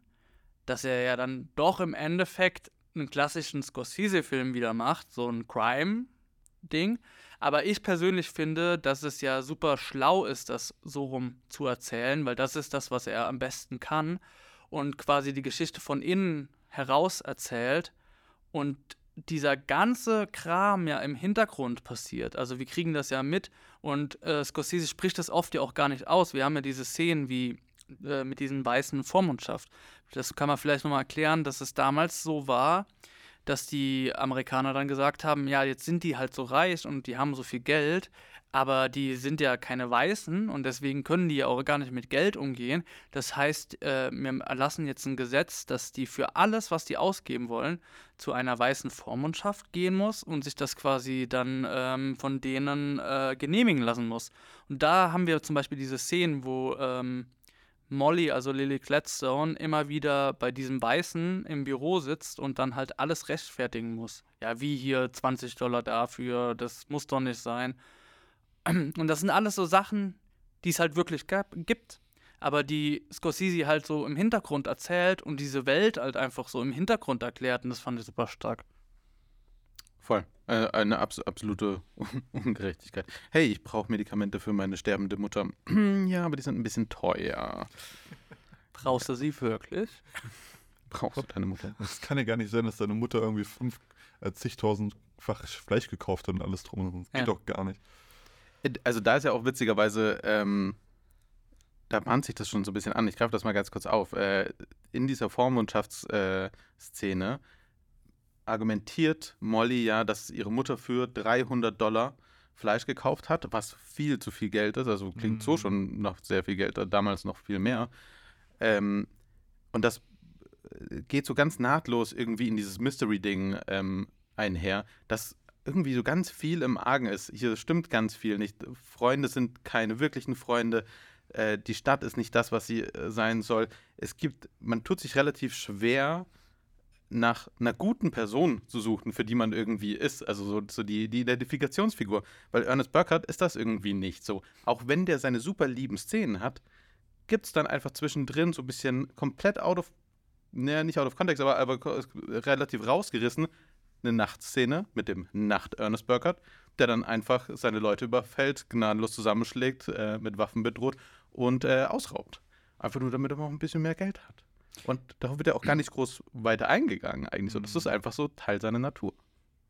dass er ja dann doch im Endeffekt einen klassischen Scorsese-Film wieder macht, so ein Crime-Ding. Aber ich persönlich finde, dass es ja super schlau ist, das so rum zu erzählen, weil das ist das, was er am besten kann und quasi die Geschichte von innen heraus erzählt und dieser ganze Kram ja im Hintergrund passiert. Also wir kriegen das ja mit und äh, Scorsese spricht das oft ja auch gar nicht aus. Wir haben ja diese Szenen wie äh, mit diesen weißen Vormundschaft. Das kann man vielleicht nochmal erklären, dass es damals so war, dass die Amerikaner dann gesagt haben, ja, jetzt sind die halt so reich und die haben so viel Geld, aber die sind ja keine Weißen und deswegen können die ja auch gar nicht mit Geld umgehen. Das heißt, äh, wir erlassen jetzt ein Gesetz, dass die für alles, was die ausgeben wollen, zu einer weißen Vormundschaft gehen muss und sich das quasi dann ähm, von denen äh, genehmigen lassen muss. Und da haben wir zum Beispiel diese Szenen, wo ähm, Molly, also Lily Gladstone, immer wieder bei diesem Weißen im Büro sitzt und dann halt alles rechtfertigen muss. Ja, wie hier 20 Dollar dafür, das muss doch nicht sein. Und das sind alles so Sachen, die es halt wirklich gab, gibt, aber die Scorsese halt so im Hintergrund erzählt und diese Welt halt einfach so im Hintergrund erklärt und das fand ich super stark. Voll. Äh, eine abs absolute Ungerechtigkeit. Hey, ich brauche Medikamente für meine sterbende Mutter. ja, aber die sind ein bisschen teuer. Brauchst du sie wirklich? Brauchst du deine Mutter? Es kann ja gar nicht sein, dass deine Mutter irgendwie fünf, äh, zigtausendfach Fleisch gekauft hat und alles drum. Das geht Ja. doch gar nicht. Also da ist ja auch witzigerweise, ähm, da bahnt sich das schon so ein bisschen an. Ich greife das mal ganz kurz auf. Äh, in dieser Vormundschaftsszene äh, argumentiert Molly ja, dass ihre Mutter für 300 Dollar Fleisch gekauft hat, was viel zu viel Geld ist. Also klingt so Mhm. schon noch sehr viel Geld, damals noch viel mehr. Ähm, und das äh, geht so ganz nahtlos irgendwie in dieses Mystery-Ding ähm, einher, dass irgendwie so ganz viel im Argen ist. Hier stimmt ganz viel nicht. Freunde sind keine wirklichen Freunde. Äh, die Stadt ist nicht das, was sie äh, sein soll. Es gibt, man tut sich relativ schwer, nach einer guten Person zu suchen, für die man irgendwie ist. Also so, so die, die Identifikationsfigur. Weil Ernest Burkhardt ist das irgendwie nicht so. Auch wenn der seine super lieben Szenen hat, gibt es dann einfach zwischendrin so ein bisschen komplett out of, naja, nicht out of context, aber, aber relativ rausgerissen, eine Nachtszene mit dem Nacht-Ernest Burkhardt, der dann einfach seine Leute überfällt, gnadenlos zusammenschlägt, äh, mit Waffen bedroht und äh, ausraubt. Einfach nur, damit er noch ein bisschen mehr Geld hat. Und darauf wird er auch gar nicht groß weiter eingegangen, eigentlich so. Das ist einfach so Teil seiner Natur.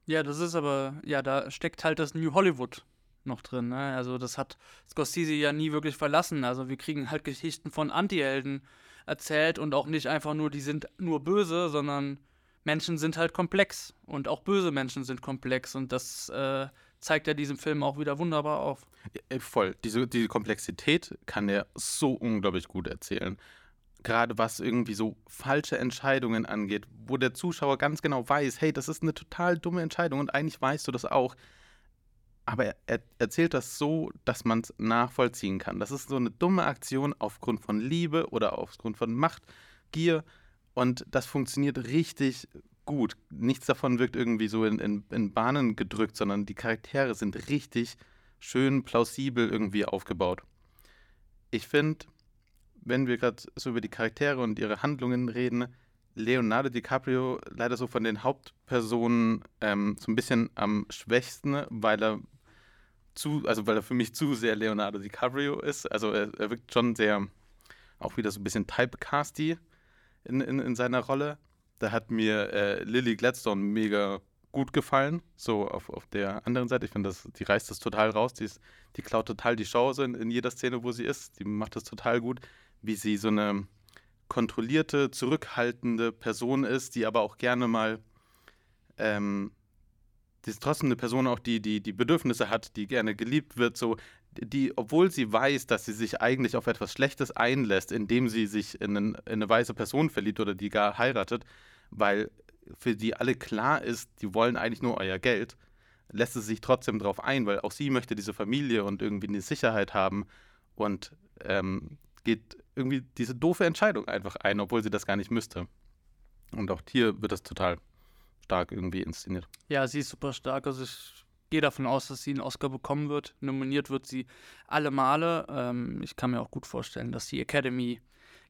Ja, das ist aber, ja, da steckt halt das New Hollywood noch drin. Ne? Also das hat Scorsese ja nie wirklich verlassen. Also wir kriegen halt Geschichten von Antihelden erzählt und auch nicht einfach nur, die sind nur böse, sondern Menschen sind halt komplex und auch böse Menschen sind komplex und das äh, zeigt er diesem Film auch wieder wunderbar auf. Äh, Voll. Diese, diese Komplexität kann er so unglaublich gut erzählen. Gerade was irgendwie so falsche Entscheidungen angeht, wo der Zuschauer ganz genau weiß, hey, das ist eine total dumme Entscheidung und eigentlich weißt du das auch. Aber er, er erzählt das so, dass man es nachvollziehen kann. Das ist so eine dumme Aktion aufgrund von Liebe oder aufgrund von Macht, Gier. Und das funktioniert richtig gut. Nichts davon wirkt irgendwie so in, in, in Bahnen gedrückt, sondern die Charaktere sind richtig schön plausibel irgendwie aufgebaut. Ich finde, wenn wir gerade so über die Charaktere und ihre Handlungen reden, Leonardo DiCaprio leider so von den Hauptpersonen ähm, so ein bisschen am schwächsten, weil er zu, also weil er für mich zu sehr Leonardo DiCaprio ist. Also er, er wirkt schon sehr, auch wieder so ein bisschen typecasty in, in, in seiner Rolle. Da hat mir äh, Lily Gladstone mega gut gefallen, so auf, auf der anderen Seite. Ich finde, die reißt das total raus. Die, ist, die klaut total die Chance in, in jeder Szene, wo sie ist. Die macht das total gut, wie sie so eine kontrollierte, zurückhaltende Person ist, die aber auch gerne mal ähm, die ist trotzdem eine Person auch, die, die die Bedürfnisse hat, die gerne geliebt wird, so die, obwohl sie weiß, dass sie sich eigentlich auf etwas Schlechtes einlässt, indem sie sich in, einen, in eine weiße Person verliebt oder die gar heiratet, weil für die alle klar ist, die wollen eigentlich nur euer Geld, lässt sie sich trotzdem darauf ein, weil auch sie möchte diese Familie und irgendwie eine Sicherheit haben und ähm, geht irgendwie diese doofe Entscheidung einfach ein, obwohl sie das gar nicht müsste. Und auch hier wird das total stark irgendwie inszeniert. Ja, sie ist super stark. Also ich gehe davon aus, dass sie einen Oscar bekommen wird. Nominiert wird sie alle Male. Ähm, ich kann mir auch gut vorstellen, dass die Academy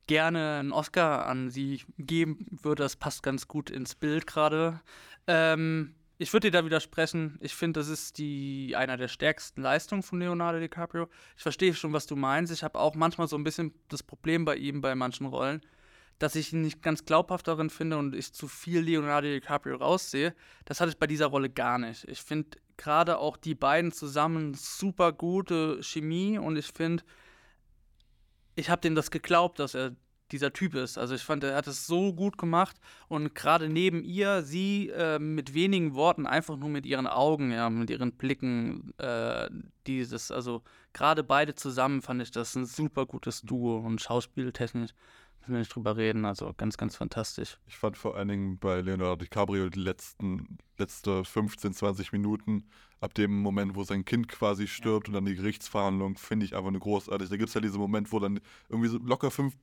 gerne einen Oscar an sie geben würde. Das passt ganz gut ins Bild gerade. Ähm, ich würde dir da widersprechen. Ich finde, das ist die einer der stärksten Leistungen von Leonardo DiCaprio. Ich verstehe schon, was du meinst. Ich habe auch manchmal so ein bisschen das Problem bei ihm bei manchen Rollen, dass ich ihn nicht ganz glaubhaft darin finde und ich zu viel Leonardo DiCaprio raussehe. Das hatte ich bei dieser Rolle gar nicht. Ich finde gerade auch die beiden zusammen super gute Chemie und ich finde, ich habe dem das geglaubt, dass er dieser Typ ist. Also ich fand, er hat es so gut gemacht und gerade neben ihr, sie äh, mit wenigen Worten, einfach nur mit ihren Augen, ja, mit ihren Blicken, äh, dieses, also gerade beide zusammen fand ich das ein super gutes Duo und schauspieltechnisch müssen wir nicht drüber reden, also ganz, ganz fantastisch. Ich fand vor allen Dingen bei Leonardo DiCaprio die letzten, letzte 15, 20 Minuten, ab dem Moment, wo sein Kind quasi stirbt ja. und dann die Gerichtsverhandlung, finde ich einfach nur großartig. Da gibt es ja diesen Moment, wo dann irgendwie so locker fünf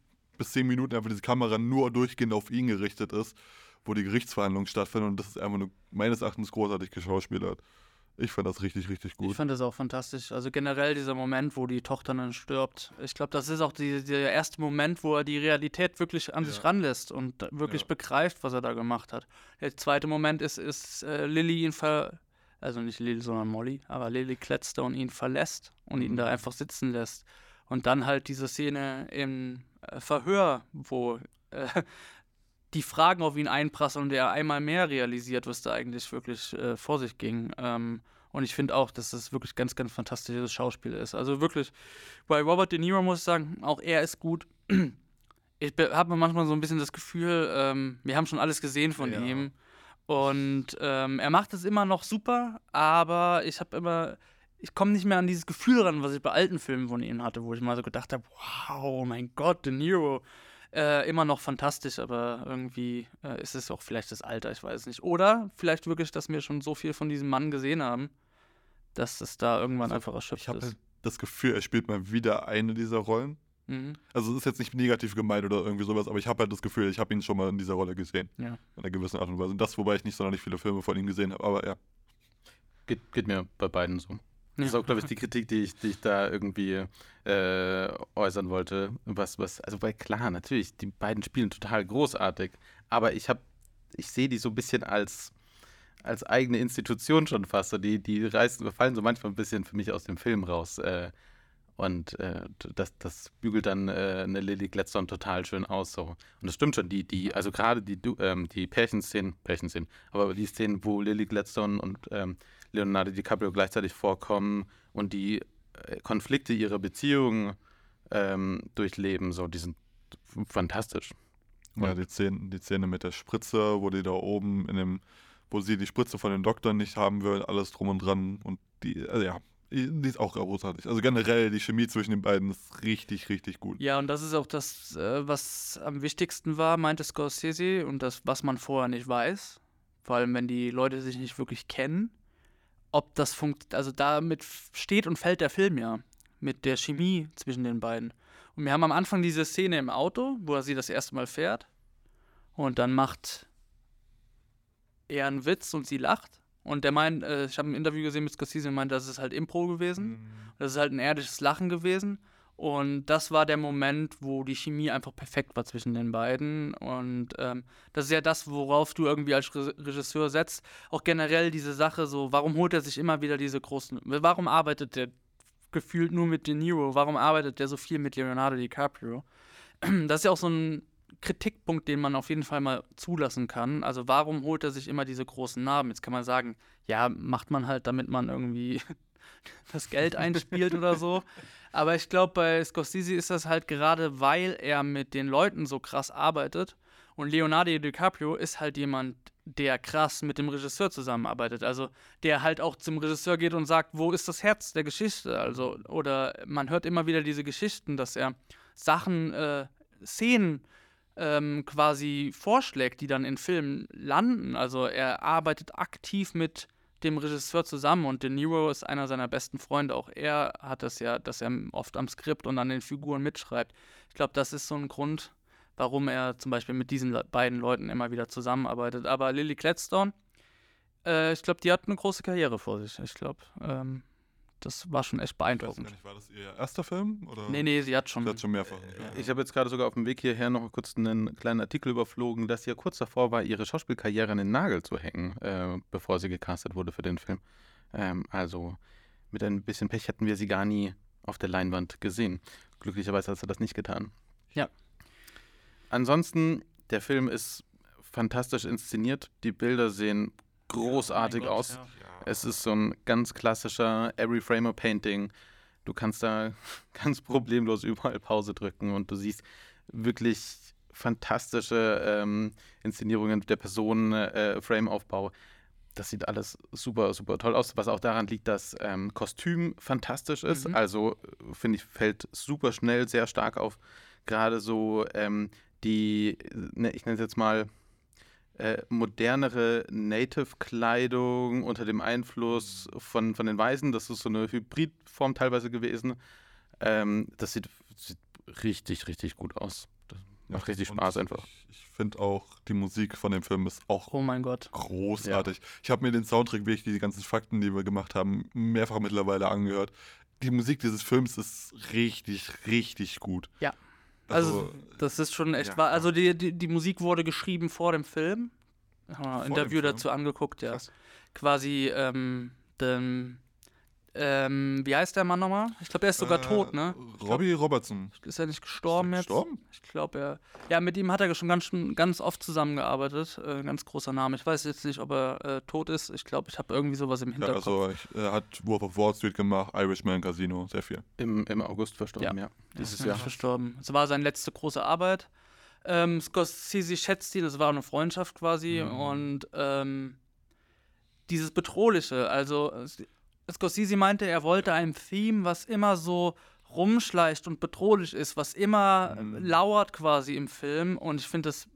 bis zehn Minuten einfach diese Kamera nur durchgehend auf ihn gerichtet ist, wo die Gerichtsverhandlung stattfindet und das ist einfach nur meines Erachtens großartig geschauspielert. Ich fand das richtig, richtig gut. Ich fand das auch fantastisch. Also generell dieser Moment, wo die Tochter dann stirbt. Ich glaube, das ist auch die, der erste Moment, wo er die Realität wirklich an ja. sich ranlässt und wirklich ja. begreift, was er da gemacht hat. Der zweite Moment ist, ist äh, Lilly ihn ver... Also nicht Lilly, sondern Molly. Aber Lilly Kletzter ihn verlässt und mhm. ihn da einfach sitzen lässt. Und dann halt diese Szene im äh, Verhör, wo äh, die Fragen auf ihn einprasseln und er einmal mehr realisiert, was da eigentlich wirklich äh, vor sich ging. Ähm, und ich finde auch, dass das wirklich ganz, ganz fantastisches Schauspiel ist. Also wirklich, bei Robert De Niro muss ich sagen, auch er ist gut. Ich habe manchmal so ein bisschen das Gefühl, ähm, wir haben schon alles gesehen von ja. ihm. Und ähm, er macht es immer noch super, aber ich habe immer, ich komme nicht mehr an dieses Gefühl ran, was ich bei alten Filmen von ihm hatte, wo ich mal so gedacht habe, wow, mein Gott, De Niro. Äh, immer noch fantastisch, aber irgendwie äh, ist es auch vielleicht das Alter, ich weiß nicht. Oder vielleicht wirklich, dass wir schon so viel von diesem Mann gesehen haben, dass es da irgendwann also, einfach erschöpft ich ist. Ich habe das Gefühl, er spielt mal wieder eine dieser Rollen. Mhm. Also es ist jetzt nicht negativ gemeint oder irgendwie sowas, aber ich habe halt das Gefühl, ich habe ihn schon mal in dieser Rolle gesehen. Ja. In einer gewissen Art und Weise. Und das, wobei ich nicht sonderlich viele Filme von ihm gesehen habe, aber ja. Geht, geht mir bei beiden so. Das ist auch, glaube ich, die Kritik, die ich, die ich da irgendwie äh, äußern wollte. Was, was, also, weil klar, natürlich, die beiden spielen total großartig, aber ich habe, ich sehe die so ein bisschen als, als eigene Institution schon fast. Die, die reißen, fallen so manchmal ein bisschen für mich aus dem Film raus. Äh, und äh, das, das bügelt dann äh, eine Lily Gladstone total schön aus. So. Und das stimmt schon, die, die, also gerade die, ähm, die Pärchenszenen, Pärchenszenen, aber die Szenen, wo Lily Gladstone und ähm, Leonardo DiCaprio gleichzeitig vorkommen und die äh, Konflikte ihrer Beziehung ähm, durchleben, so, die sind fantastisch. Ja, die Szene, die Szene mit der Spritze, wo die da oben in dem, wo sie die Spritze von den Doktoren nicht haben will, alles drum und dran und die, also ja, die ist auch großartig. Also generell die Chemie zwischen den beiden ist richtig, richtig gut. Ja, und das ist auch das, äh, was am wichtigsten war, meinte Scorsese, und das, was man vorher nicht weiß. Vor allem, wenn die Leute sich nicht wirklich kennen ob das funktioniert. Also damit steht und fällt der Film ja. Mit der Chemie zwischen den beiden. Und wir haben am Anfang diese Szene im Auto, wo er sie das erste Mal fährt. Und dann macht er einen Witz und sie lacht. Und der meint, äh, ich habe ein Interview gesehen mit Scorsese und meint, das ist halt Impro gewesen. Mhm. Das ist halt ein ehrliches Lachen gewesen. Und das war der Moment, wo die Chemie einfach perfekt war zwischen den beiden. Und ähm, das ist ja das, worauf du irgendwie als Regisseur setzt. Auch generell diese Sache, so, warum holt er sich immer wieder diese großen. Warum arbeitet der gefühlt nur mit De Niro? Warum arbeitet der so viel mit Leonardo DiCaprio? Das ist ja auch so ein Kritikpunkt, den man auf jeden Fall mal zulassen kann. Also, warum holt er sich immer diese großen Namen? Jetzt kann man sagen, ja, macht man halt, damit man irgendwie das Geld einspielt oder so. Aber ich glaube, bei Scorsese ist das halt gerade, weil er mit den Leuten so krass arbeitet. Und Leonardo DiCaprio ist halt jemand, der krass mit dem Regisseur zusammenarbeitet. Also der halt auch zum Regisseur geht und sagt, wo ist das Herz der Geschichte? Also, oder man hört immer wieder diese Geschichten, dass er Sachen, äh, Szenen ähm, quasi vorschlägt, die dann in Filmen landen. Also er arbeitet aktiv mit dem Regisseur zusammen und De Niro ist einer seiner besten Freunde. Auch er hat das ja, dass er oft am Skript und an den Figuren mitschreibt. Ich glaube, das ist so ein Grund, warum er zum Beispiel mit diesen beiden Leuten immer wieder zusammenarbeitet. Aber Lily Gladstone, äh, ich glaube, die hat eine große Karriere vor sich. Ich glaube, ähm, das war schon echt beeindruckend. Nicht, war das ihr erster Film? Oder? Nee, nee, sie hat schon. Sie hat schon mehrfach. Ja. Ich habe jetzt gerade sogar auf dem Weg hierher noch kurz einen kleinen Artikel überflogen, dass sie ja kurz davor war, ihre Schauspielkarriere an den Nagel zu hängen, äh, bevor sie gecastet wurde für den Film. Ähm, also mit ein bisschen Pech hätten wir sie gar nie auf der Leinwand gesehen. Glücklicherweise hat sie das nicht getan. Ja. Ansonsten, der Film ist fantastisch inszeniert. Die Bilder sehen großartig Ja, mein Gott, aus. ja. Es ist so ein ganz klassischer Every Framer Painting. Du kannst da ganz problemlos überall Pause drücken und du siehst wirklich fantastische ähm, Inszenierungen der Personen, äh, Frameaufbau. Das sieht alles super, super toll aus, was auch daran liegt, dass ähm, Kostüm fantastisch ist. Mhm. Also, äh, finde ich, fällt super schnell sehr stark auf. Gerade so ähm, die, ne, ich nenne es jetzt mal, äh, modernere Native-Kleidung unter dem Einfluss von, von den Weißen. Das ist so eine Hybridform teilweise gewesen. Ähm, das sieht, sieht richtig, richtig gut aus. Das macht richtig Spaß einfach. Ich, ich finde auch, die Musik von dem Film ist auch Oh mein Gott. großartig. Ich habe mir den Soundtrack, wirklich die ganzen Fakten, die wir gemacht haben, mehrfach mittlerweile angehört. Die Musik dieses Films ist richtig, richtig gut. Ja. Also, das ist schon echt ja. wahr. Also, die, die, die Musik wurde geschrieben vor dem Film. Haben wir ein Interview dem dazu angeguckt, ja. Krass. Quasi, ähm, den, ähm, wie heißt der Mann nochmal? Ich glaube, er ist sogar Äh, tot, ne? Robbie Robertson. Ist er nicht gestorben Ist er jetzt? gestorben? Ich glaube, er. Ja, mit ihm hat er schon ganz, schon ganz oft zusammengearbeitet. Äh, ein ganz großer Name. Ich weiß jetzt nicht, ob er äh, tot ist. Ich glaube, ich habe irgendwie sowas im Ja, Hinterkopf. also ich, er hat Wolf of Wall Street gemacht, Irishman Casino, sehr viel. Im, Im August verstorben, ja. Dieses ist Jahr. verstorben. Es war seine letzte große Arbeit. Ähm, Scorsese schätzt ihn, das war eine Freundschaft quasi. Mhm. Und ähm, dieses Bedrohliche, also Scorsese meinte, er wollte ein Theme, was immer so rumschleicht und bedrohlich ist, was immer Mhm. lauert quasi im Film. Und ich finde, das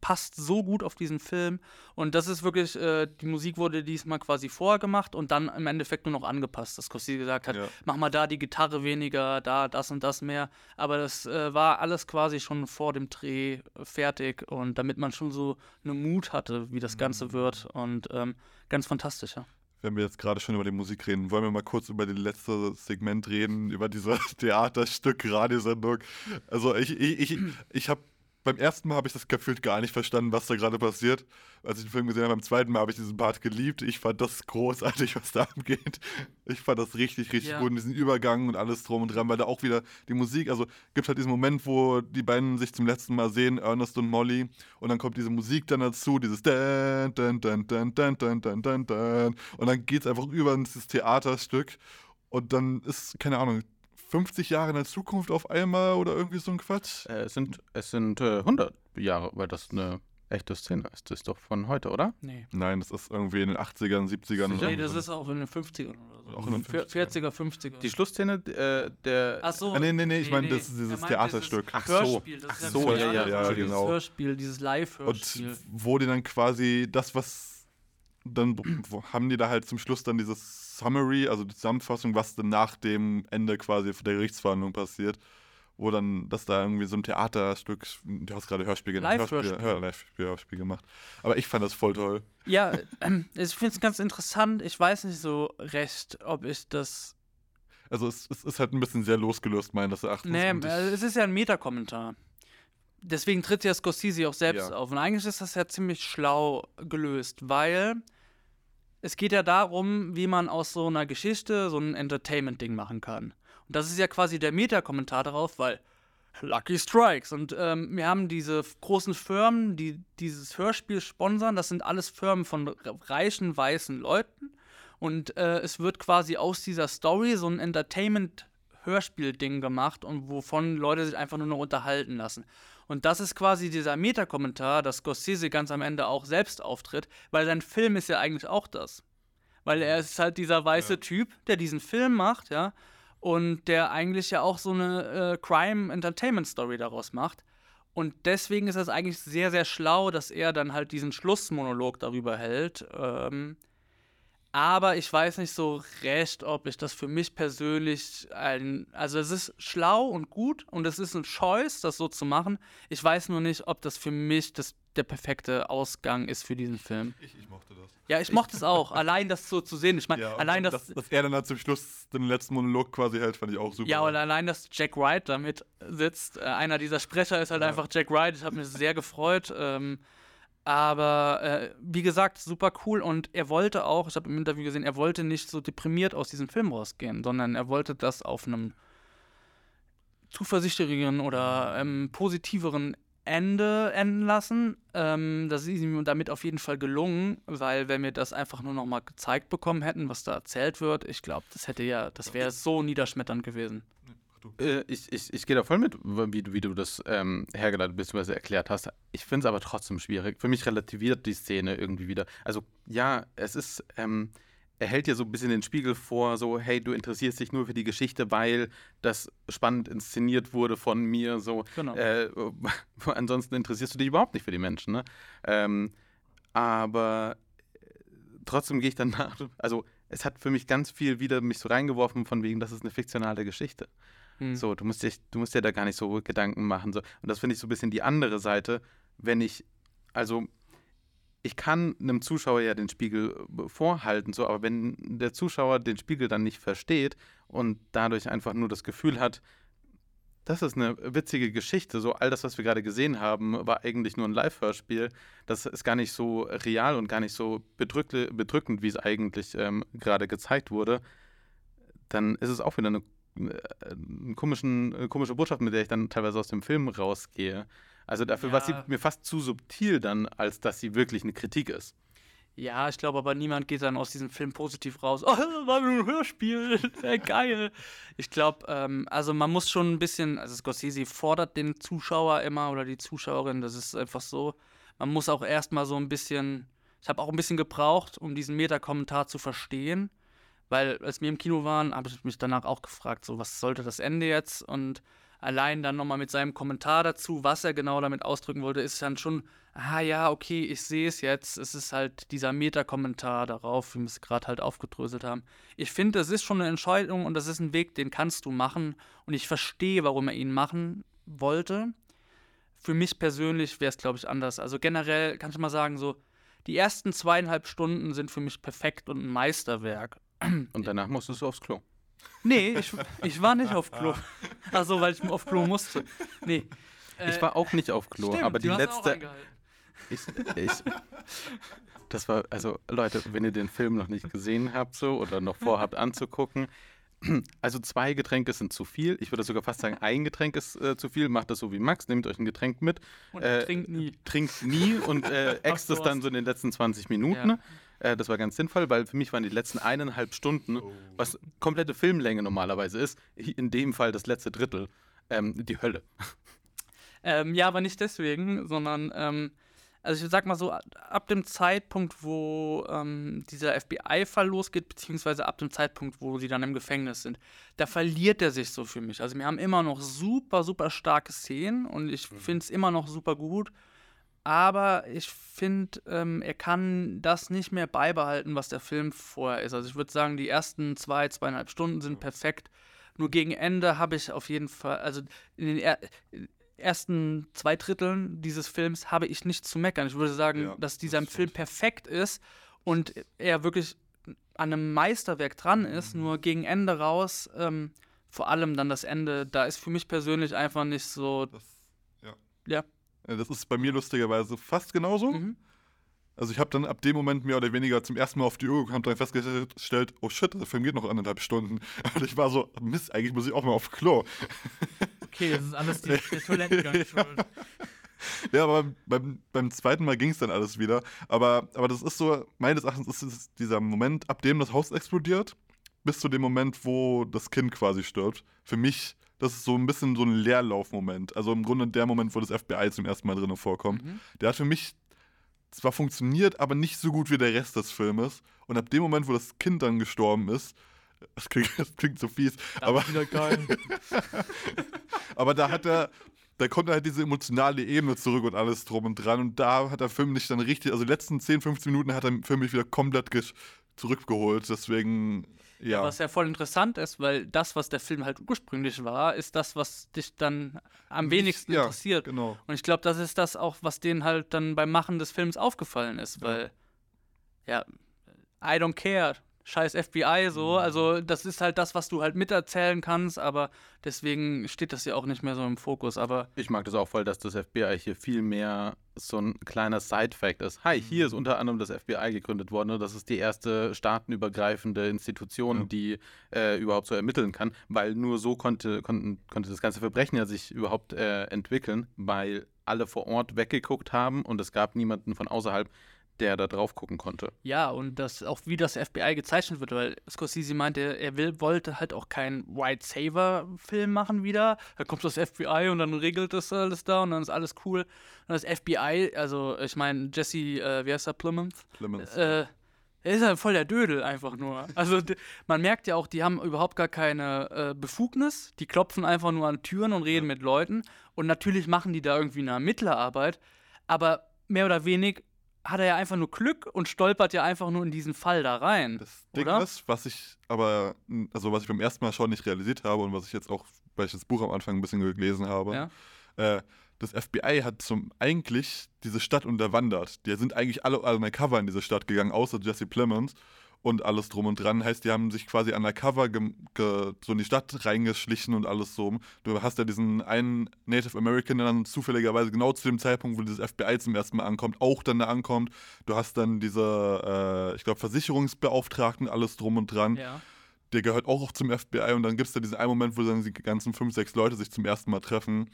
passt so gut auf diesen Film. Und das ist wirklich, äh, die Musik wurde diesmal quasi vorher gemacht und dann im Endeffekt nur noch angepasst, dass Scorsese gesagt hat, Ja. mach mal da die Gitarre weniger, da das und das mehr. Aber das äh, war alles quasi schon vor dem Dreh fertig und damit man schon so eine Mut hatte, wie das Ganze wird. Und ähm, ganz fantastisch, ja. Wenn wir jetzt gerade schon über die Musik reden, wollen wir mal kurz über das letzte Segment reden, über dieses Theaterstück, Radiosendung. Also ich, ich, ich, ich habe beim ersten Mal habe ich das gefühlt gar nicht verstanden, was da gerade passiert. Als ich den Film gesehen habe, beim zweiten Mal habe ich diesen Part geliebt. Ich fand das großartig, was da abgeht. Ich fand das richtig, richtig Ja. gut. Und diesen Übergang und alles drum und dran, weil da auch wieder die Musik, also gibt halt diesen Moment, wo die beiden sich zum letzten Mal sehen, Ernest und Molly, und dann kommt diese Musik dann dazu, dieses Dan, Dan, Dan, Dan, Dan, Dan, Dan, Dan, Dan. Und dann geht es einfach über in dieses Theaterstück. Und dann ist, keine Ahnung, 50 Jahre in der Zukunft auf einmal oder irgendwie so ein Quatsch. Äh, es sind, es sind äh, 100 Jahre, weil das eine echte Szene ist. Das ist doch von heute, oder? Nee. Nein, das ist irgendwie in den 80ern, 70ern. Sicher? Nee, das ist auch in den 50ern oder so. Auch in den Vier- 40er, 50er. Die Schlussszene äh, der. Ach so. Ah, nee, nee, nee, ich meine, nee. das ist dieses meint Theaterstück. dieses Ach so. Hörspiel, das Ach ist so, ein ja, ja, ja, dieses genau. Hörspiel, dieses Und Live-Hörspiel. wo die dann quasi das, was dann haben die da halt zum Schluss dann dieses Summary, also die Zusammenfassung, was dann nach dem Ende quasi der Gerichtsverhandlung passiert, wo dann das da irgendwie so ein Theaterstück, du hast gerade Hörspiel genannt. Hörspiel, Hör, Live-Hörspiel Hörspiel gemacht. Aber ich fand das voll toll. Ja, ähm, ich finde es ganz interessant. Ich weiß nicht so recht, ob ich das. Also es, es ist halt ein bisschen sehr losgelöst, meines Erachtens. Nee, äh, es ist ja ein Metakommentar. Deswegen tritt ja Scorsese auch selbst Ja. auf. Und eigentlich ist das ja ziemlich schlau gelöst, weil es geht ja darum, wie man aus so einer Geschichte so ein Entertainment-Ding machen kann. Und das ist ja quasi der Metakommentar darauf, weil Lucky Strikes. Und ähm, wir haben diese großen Firmen, die dieses Hörspiel sponsern. Das sind alles Firmen von reichen, weißen Leuten. Und äh, es wird quasi aus dieser Story so ein Hörspielding gemacht und wovon Leute sich einfach nur noch unterhalten lassen. Und das ist quasi dieser Metakommentar, dass Scorsese ganz am Ende auch selbst auftritt, weil sein Film ist ja eigentlich auch das. Weil er ist halt dieser weiße ja. Typ, der diesen Film macht, ja, und der eigentlich ja auch so eine äh, Crime-Entertainment-Story daraus macht. Und deswegen ist das eigentlich sehr, sehr schlau, dass er dann halt diesen Schlussmonolog darüber hält. Ähm, aber ich weiß nicht so recht, ob ich das für mich persönlich ein. Also, es ist schlau und gut und es ist ein Choice, das so zu machen. Ich weiß nur nicht, ob das für mich das, der perfekte Ausgang ist für diesen Film. Ich, ich mochte das. Ja, ich mochte es auch. allein das so zu sehen. Ich meine, ja, allein das, Dass er dann halt zum Schluss den letzten Monolog quasi hält, fand ich auch super. Ja, und allein, dass Jack Wright damit sitzt. Äh, einer dieser Sprecher ist halt ja. einfach Jack Wright. Ich habe mich sehr gefreut. Ähm, aber äh, wie gesagt, super cool. Und er wollte auch, ich habe im Interview gesehen, er wollte nicht so deprimiert aus diesem Film rausgehen, sondern er wollte das auf einem zuversichtlicheren oder ähm, positiveren Ende enden lassen. Ähm, das ist ihm damit auf jeden Fall gelungen, weil wenn wir das einfach nur noch mal gezeigt bekommen hätten, was da erzählt wird, ich glaube, das hätte ja, das wäre so niederschmetternd gewesen. Äh, ich, ich, ich gehe da voll mit, wie, wie du das ähm, hergeleitet bzw. erklärt hast. Ich finde es aber trotzdem schwierig. Für mich relativiert die Szene irgendwie wieder. Also ja, es ist, ähm, er hält dir so ein bisschen den Spiegel vor, so, hey, du interessierst dich nur für die Geschichte, weil das spannend inszeniert wurde von mir, so. Genau. Äh, ansonsten interessierst du dich überhaupt nicht für die Menschen, ne? Ähm, aber trotzdem gehe ich dann nach, also es hat für mich ganz viel wieder mich so reingeworfen, von wegen, das ist eine fiktionale Geschichte. Hm. So, du musst, dich, du musst dir da gar nicht so Gedanken machen. So. Und das finde ich so ein bisschen die andere Seite, wenn ich, also ich kann einem Zuschauer ja den Spiegel äh, vorhalten, so, aber wenn der Zuschauer den Spiegel dann nicht versteht und dadurch einfach nur das Gefühl hat, das ist eine witzige Geschichte. So, all das, was wir gerade gesehen haben, war eigentlich nur ein Live-Hörspiel. Das ist gar nicht so real und gar nicht so bedrückend, wie es eigentlich ähm, gerade gezeigt wurde. Dann ist es auch wieder eine, eine, komischen, eine komische Botschaft, mit der ich dann teilweise aus dem Film rausgehe. Also dafür ja. war sie mir fast zu subtil dann, als dass sie wirklich eine Kritik ist. Ja, ich glaube aber niemand geht dann aus diesem Film positiv raus. Oh, das war ein Hörspiel, geil. Ich glaube, ähm, also man muss schon ein bisschen, also Scorsese fordert den Zuschauer immer oder die Zuschauerin, das ist einfach so. Man muss auch erstmal so ein bisschen, ich habe auch ein bisschen gebraucht, um diesen Meta-Kommentar zu verstehen, weil als wir im Kino waren, habe ich mich danach auch gefragt, so was sollte das Ende jetzt und allein dann nochmal mit seinem Kommentar dazu, was er genau damit ausdrücken wollte, ist dann schon, ah ja, okay, ich sehe es jetzt. Es ist halt dieser Meta-Kommentar darauf, wie wir es gerade halt aufgedröselt haben. Ich finde, das ist schon eine Entscheidung und das ist ein Weg, den kannst du machen. Und ich verstehe, warum er ihn machen wollte. Für mich persönlich wäre es, glaube ich, anders. Also generell kann ich mal sagen, so, die ersten zweieinhalb Stunden sind für mich perfekt und ein Meisterwerk. Und danach musstest du aufs Klo. Nee, ich, ich war nicht auf Klo. Achso, weil ich auf Klo musste. Nee. Ich war auch nicht auf Klo, stimmt, aber die letzte. Ich, ich, das war, also Leute, wenn ihr den Film noch nicht gesehen habt so oder noch vorhabt anzugucken, also zwei Getränke sind zu viel. Ich würde sogar fast sagen, ein Getränk ist äh, zu viel. Macht das so wie Max, nehmt euch ein Getränk mit. Und äh, trinkt nie. Trinkt nie und äh, äxt es dann so in den letzten 20 Minuten. Ja. Äh, das war ganz sinnvoll, weil für mich waren die letzten eineinhalb Stunden, oh. was komplette Filmlänge normalerweise ist, in dem Fall das letzte Drittel, ähm, die Hölle. Ähm, ja, aber nicht deswegen, sondern ähm, also ich sag mal so, ab dem Zeitpunkt, wo ähm, dieser FBI-Fall losgeht, beziehungsweise ab dem Zeitpunkt, wo sie dann im Gefängnis sind, da verliert er sich so für mich. Also wir haben immer noch super, super starke Szenen und ich mhm. finde es immer noch super gut. Aber ich finde, ähm, er kann das nicht mehr beibehalten, was der Film vorher ist. Also ich würde sagen, die ersten zwei, zweieinhalb Stunden sind perfekt. Nur gegen Ende habe ich auf jeden Fall, also in den er ersten zwei Dritteln dieses Films habe ich nichts zu meckern. Ich würde sagen, ja, dass dieser das Film perfekt ist und er wirklich an einem Meisterwerk dran ist. Mhm. Nur gegen Ende raus, ähm, vor allem dann das Ende, da ist für mich persönlich einfach nicht so. Das, ja. ja. Äh, das ist bei mir lustigerweise fast genauso. Mhm. Also ich habe dann ab dem Moment mehr oder weniger zum ersten Mal auf die Uhr gekommen und dann festgestellt, oh shit, der Film geht noch anderthalb Stunden. Und ich war so, Mist, eigentlich muss ich auch mal auf Klo. Okay, das ist alles die, der Toilettengang schuld. Ja, aber beim, beim zweiten Mal ging es dann alles wieder. Aber, aber das ist so, meines Erachtens ist es dieser Moment, ab dem das Haus explodiert, bis zu dem Moment, wo das Kind quasi stirbt. Für mich, das ist so ein bisschen so ein Leerlaufmoment. Also im Grunde der Moment, wo das FBI zum ersten Mal drin vorkommt. Mhm. Der hat für mich zwar funktioniert, aber nicht so gut wie der Rest des Filmes. Und ab dem Moment, wo das Kind dann gestorben ist, das klingt, das klingt so fies, aber, wieder geil. aber da hat er, da kommt halt diese emotionale Ebene zurück und alles drum und dran. Und da hat der Film nicht dann richtig, also die letzten 10, 15 Minuten hat der Film mich wieder komplett zurückgeholt. Deswegen, ja. Was ja voll interessant ist, weil das, was der Film halt ursprünglich war, ist das, was dich dann am wenigsten ja, interessiert. Genau. Und ich glaube, das ist das auch, was denen halt dann beim Machen des Films aufgefallen ist, weil, ja, I don't care, scheiß FBI so, Mhm. also das ist halt das, was du halt miterzählen kannst, aber deswegen steht das ja auch nicht mehr so im Fokus, aber Ich mag das auch voll, dass das FBI hier viel mehr so ein kleiner Side-Fact ist. Hi, hier ist Mhm. unter anderem das FBI gegründet worden. und Das ist die erste staatenübergreifende Institution, Ja. die äh, überhaupt so ermitteln kann, weil nur so konnte, konnten, konnte das ganze Verbrechen ja sich überhaupt äh, entwickeln, weil alle vor Ort weggeguckt haben und es gab niemanden von außerhalb, der da drauf gucken konnte. ja, und das auch wie das FBI gezeichnet wird, weil Scorsese meinte, er will, wollte halt auch keinen White Saver-Film machen wieder. Da kommt das FBI und dann regelt das alles da und dann ist alles cool. Und das FBI, also ich meine, Jesse, äh, wie heißt er, Plymouth? Clemens. Äh, er ist halt voll der Dödel einfach nur. Also man merkt ja auch, die haben überhaupt gar keine äh, Befugnis. Die klopfen einfach nur an Türen und reden mit Leuten. Und natürlich machen die da irgendwie eine Ermittlerarbeit. Aber mehr oder weniger hat er ja einfach nur Glück und stolpert ja einfach nur in diesen Fall da rein. Das Ding oder? ist, was ich aber, also was ich beim ersten Mal schon nicht realisiert habe und was ich jetzt auch, weil ich das Buch am Anfang ein bisschen gelesen habe, Ja. äh, das FBI hat zum eigentlich diese Stadt unterwandert. Die sind eigentlich alle undercover in diese Stadt gegangen, außer Jesse Plemons und alles drum und dran. Heißt, die haben sich quasi undercover so in die Stadt reingeschlichen und alles so. Du hast ja diesen einen Native American, der dann zufälligerweise genau zu dem Zeitpunkt, wo dieses FBI zum ersten Mal ankommt, auch dann da ankommt. Du hast dann diese, äh, ich glaube, Versicherungsbeauftragten, alles drum und dran Ja. der gehört auch zum FBI und dann gibt es da diesen einen Moment, wo dann die ganzen fünf, sechs Leute sich zum ersten Mal treffen.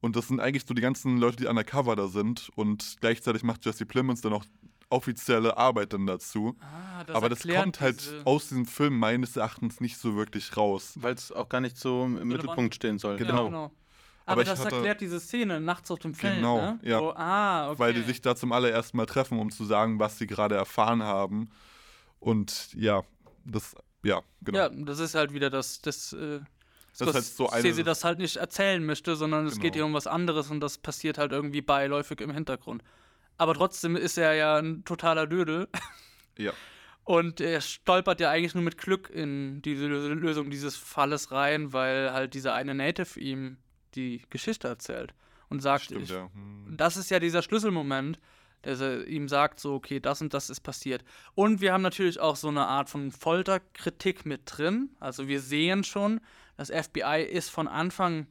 Und das sind eigentlich so die ganzen Leute, die undercover da sind. Und gleichzeitig macht Jesse Plemons dann auch offizielle Arbeit dann dazu. Ah, Aber das kommt halt diese- aus diesem Film meines Erachtens nicht so wirklich raus. Weil es auch gar nicht so im Mittelpunkt stehen soll. Genau. Ja, genau. Aber Aber, das hatte- erklärt diese Szene nachts auf dem Feld, Genau, ne? ja. Wo, ah, okay. Weil die sich da zum allerersten Mal treffen, um zu sagen, was sie gerade erfahren haben. Und ja, das, ja, genau. Ja, das ist halt wieder das, das, äh, Das ist halt so eine- Scorsese das halt nicht erzählen möchte, sondern es Genau. geht hier um was anderes und das passiert halt irgendwie beiläufig im Hintergrund. Aber trotzdem ist er ja ein totaler Dödel Ja. und er stolpert ja eigentlich nur mit Glück in diese Lö- Lösung dieses Falles rein, weil halt dieser eine Native ihm die Geschichte erzählt und sagt, Stimmt, ich, ja. Hm. das ist ja dieser Schlüsselmoment, dass er ihm sagt, so, okay, das und das ist passiert. Und wir haben natürlich auch so eine Art von Folterkritik mit drin. Also wir sehen schon, das FBI ist von Anfang.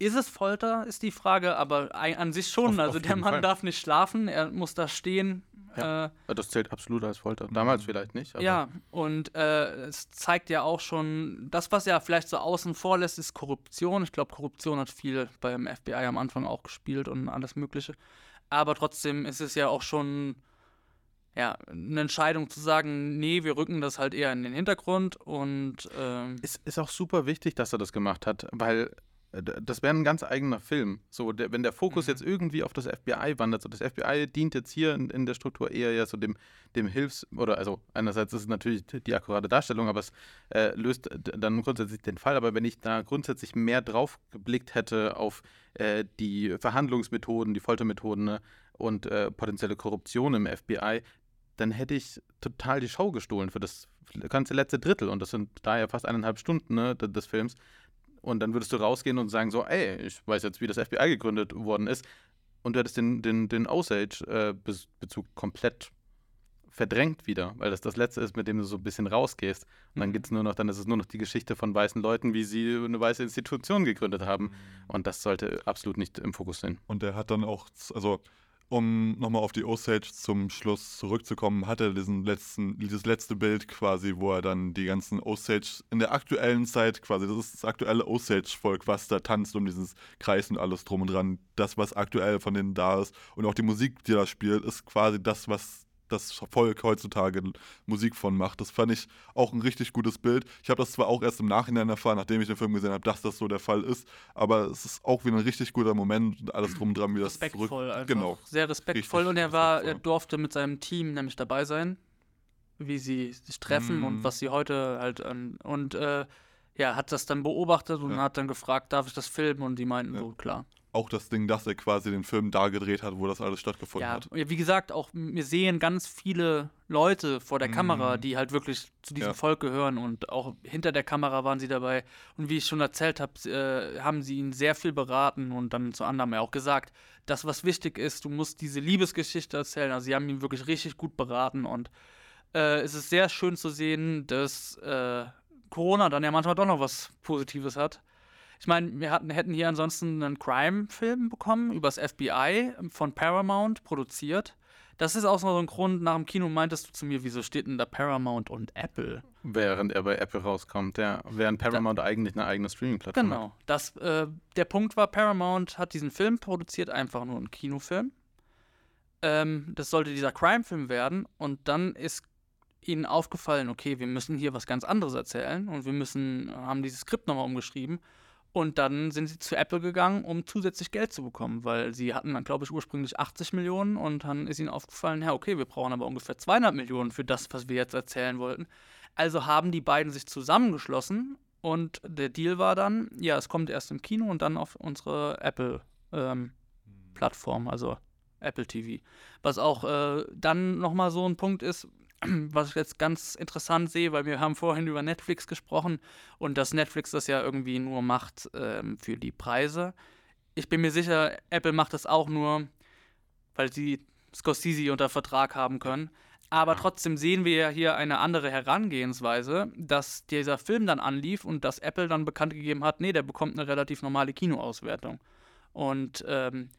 Ist es Folter, ist die Frage, aber an sich schon. Auf- also auf der Mann Fall. darf nicht schlafen, er muss da stehen. Ja. Äh, Das zählt absolut als Folter. Damals vielleicht nicht. Ja, und äh, es zeigt ja auch schon, das, was ja vielleicht so außen vor lässt, ist Korruption. Ich glaube, Korruption hat viel beim FBI am Anfang auch gespielt und alles Mögliche. Aber trotzdem ist es ja auch schon ja, eine Entscheidung zu sagen, nee, wir rücken das halt eher in den Hintergrund und ähm, Es ist auch super wichtig, dass er das gemacht hat, weil das wäre ein ganz eigener Film. So, der, wenn der Fokus Mhm. jetzt irgendwie auf das FBI wandert, so das FBI dient jetzt hier in, in der Struktur eher ja so dem, dem Hilfs- oder also einerseits ist es natürlich die akkurate Darstellung, aber es äh, löst dann grundsätzlich den Fall. Aber wenn ich da grundsätzlich mehr drauf geblickt hätte auf äh, die Verhandlungsmethoden, die Foltermethoden ne, und äh, potenzielle Korruption im FBI, dann hätte ich total die Show gestohlen für das ganze letzte Drittel. Und das sind daher fast eineinhalb Stunden ne, de- des Films. Und dann würdest du rausgehen und sagen so, ey, ich weiß jetzt, wie das FBI gegründet worden ist. Und du hättest den, den, den Osage-Bezug komplett verdrängt wieder, weil das das Letzte ist, mit dem du so ein bisschen rausgehst. Und dann Mhm. geht's nur noch, dann ist es nur noch die Geschichte von weißen Leuten, wie sie eine weiße Institution gegründet haben. Und das sollte absolut nicht im Fokus sein. Und er hat dann auch, also um nochmal auf die Osage zum Schluss zurückzukommen, hat er diesen letzten, dieses letzte Bild quasi, wo er dann die ganzen Osage in der aktuellen Zeit quasi, das ist das aktuelle Osage-Volk, was da tanzt um dieses Kreis und alles drum und dran. Das, was aktuell von denen da ist und auch die Musik, die da spielt, ist quasi das, was das Volk heutzutage Musik von macht. Das fand ich auch ein richtig gutes Bild. Ich habe das zwar auch erst im Nachhinein erfahren, nachdem ich den Film gesehen habe, dass das so der Fall ist, aber es ist auch wieder ein richtig guter Moment und alles drum dran, wie das zurück. respektvoll einfach. Genau. Sehr respektvoll Richtig und er war, er durfte mit seinem Team nämlich dabei sein, wie sie sich treffen Mhm. und was sie heute halt an und äh, ja, hat das dann beobachtet und Ja. hat dann gefragt, darf ich das filmen? Und die meinten Ja. so, klar. Auch das Ding, dass er quasi den Film da gedreht hat, wo das alles stattgefunden Ja, hat. wie gesagt, auch wir sehen ganz viele Leute vor der Kamera, Mhm. die halt wirklich zu diesem Ja. Volk gehören und auch hinter der Kamera waren sie dabei. Und wie ich schon erzählt habe, äh, haben sie ihn sehr viel beraten und dann zu anderem ja auch gesagt, das, was wichtig ist, du musst diese Liebesgeschichte erzählen. Also sie haben ihn wirklich richtig gut beraten und äh, es ist sehr schön zu sehen, dass äh, Corona dann ja manchmal doch noch was Positives hat. Ich meine, wir hatten, hätten hier ansonsten einen Crime-Film bekommen, übers FBI von Paramount produziert. Das ist auch so ein Grund, nach dem Kino meintest du zu mir, wieso steht denn da Paramount und Apple? Während er bei Apple rauskommt, ja. Während Paramount eigentlich eine eigene Streaming-Plattform hat. Genau. Das, äh, der Punkt war, Paramount hat diesen Film produziert, einfach nur einen Kinofilm. Ähm, das sollte dieser Crime-Film werden und dann ist ihnen aufgefallen, okay, wir müssen hier was ganz anderes erzählen und wir müssen, haben dieses Skript nochmal umgeschrieben und dann sind sie zu Apple gegangen, um zusätzlich Geld zu bekommen, weil sie hatten dann, glaube ich, ursprünglich 80 Millionen und dann ist ihnen aufgefallen, ja, okay, wir brauchen aber ungefähr 200 Millionen für das, was wir jetzt erzählen wollten. Also haben die beiden sich zusammengeschlossen und der Deal war dann, ja, es kommt erst im Kino und dann auf unsere Apple-Plattform, also Apple TV. Was auch äh, dann nochmal so ein Punkt ist, was ich jetzt ganz interessant sehe, weil wir haben vorhin über Netflix gesprochen und dass Netflix das ja irgendwie nur macht ähm, für die Preise. Ich bin mir sicher, Apple macht das auch nur, weil sie Scorsese unter Vertrag haben können. Aber trotzdem sehen wir ja hier eine andere Herangehensweise, dass dieser Film dann anlief und dass Apple dann bekannt gegeben hat, nee, der bekommt eine relativ normale Kinoauswertung. Und ähm,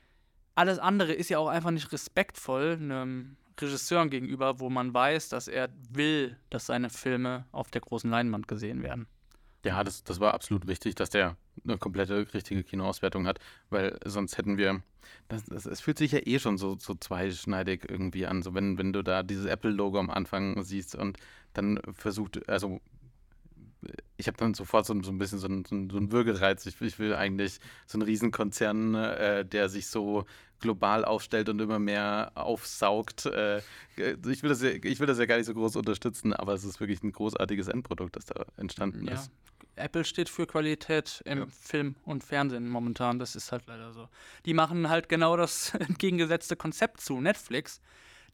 alles andere ist ja auch einfach nicht respektvoll einem Regisseur gegenüber, wo man weiß, dass er will, dass seine Filme auf der großen Leinwand gesehen werden. Ja, das, das war absolut wichtig, dass der eine komplette richtige Kinoauswertung hat, weil sonst hätten wir. Das, das, es fühlt sich ja eh schon so, so zweischneidig irgendwie an. So wenn, wenn du da dieses Apple-Logo am Anfang siehst und dann versucht, also ich habe dann sofort so, so ein bisschen so einen, so einen Würgereiz. Ich, ich will eigentlich so einen Riesenkonzern, äh, der sich so global aufstellt und immer mehr aufsaugt. Äh, ich, will das ja, ich will das ja gar nicht so groß unterstützen, aber es ist wirklich ein großartiges Endprodukt, das da entstanden Ja. ist. Apple steht für Qualität im Ja. Film und Fernsehen momentan. Das ist halt leider so. Die machen halt genau das entgegengesetzte Konzept zu Netflix.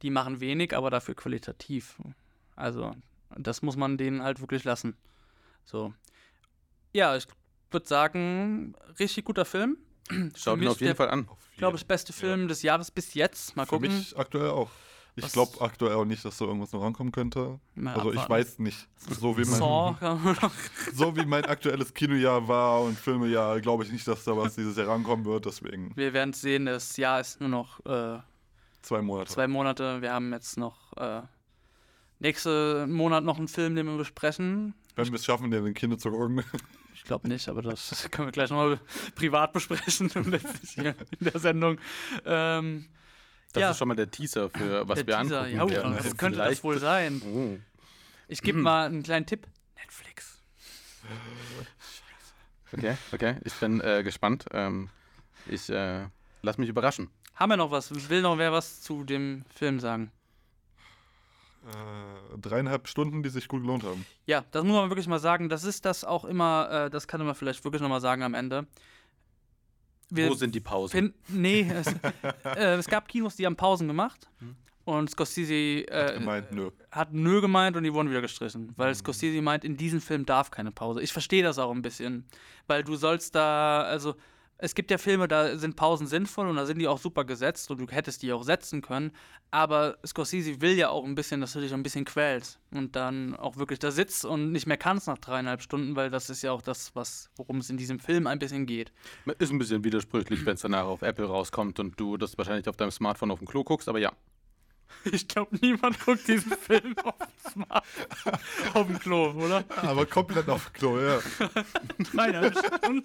Die machen wenig, aber dafür qualitativ. Also, das muss man denen halt wirklich lassen. So. Ja, ich würde sagen, richtig guter Film. Schaut ihn auf jeden der- Fall an. Ich glaube, das beste Film des Jahres bis jetzt. Mal Für gucken. mich aktuell auch. Ich glaube aktuell auch nicht, dass da irgendwas noch rankommen könnte. Mal Also ich abwarten. weiß nicht. So wie, mein, so wie mein aktuelles Kinojahr war und Filmejahr, glaube ich nicht, dass da was dieses Jahr rankommen wird. Deswegen Wir werden es sehen. Das Jahr ist nur noch äh, zwei Monate. zwei Monate. Wir haben jetzt noch äh, nächsten Monat noch einen Film, den wir besprechen. Wenn wir es schaffen, den in Kino zu gucken. Ich glaube nicht, aber das können wir gleich nochmal privat besprechen hier in der Sendung. Ähm, Das ja, ist schon mal der Teaser für was der wir Teaser, angucken ja, werden. Also könnte das vielleicht- wohl sein? Oh. Ich gebe mal einen kleinen Tipp. Netflix. Okay, okay. Ich bin äh, gespannt. Ähm, ich äh, lass mich überraschen. Haben wir noch was? Will noch wer was zu dem Film sagen? Äh, dreieinhalb Stunden, die sich gut gelohnt haben. Ja, das muss man wirklich mal sagen. Das ist das auch immer, äh, das kann man vielleicht wirklich nochmal sagen am Ende. Wir Wo sind die Pausen? fin- nee, es, äh, es gab Kinos, die haben Pausen gemacht. Hm. Und Scorsese Hat äh, gemeint, nö. hat nö gemeint und die wurden wieder gestrichen. Weil Mhm. Scorsese meint, in diesem Film darf keine Pause. Ich verstehe das auch ein bisschen. Weil du sollst da, also es gibt ja Filme, da sind Pausen sinnvoll und da sind die auch super gesetzt und du hättest die auch setzen können. Aber Scorsese will ja auch ein bisschen, dass du dich ein bisschen quälst und dann auch wirklich da sitzt und nicht mehr kannst nach dreieinhalb Stunden, weil das ist ja auch das, was, worum es in diesem Film ein bisschen geht. Ist ein bisschen widersprüchlich, wenn es danach auf Apple rauskommt und du das wahrscheinlich auf deinem Smartphone auf dem Klo guckst, aber ja. Ich glaube, niemand guckt diesen Film auf dem Smartphone auf dem Klo, oder? Aber komplett auf Klo, ja. Dreieinhalb Stunden.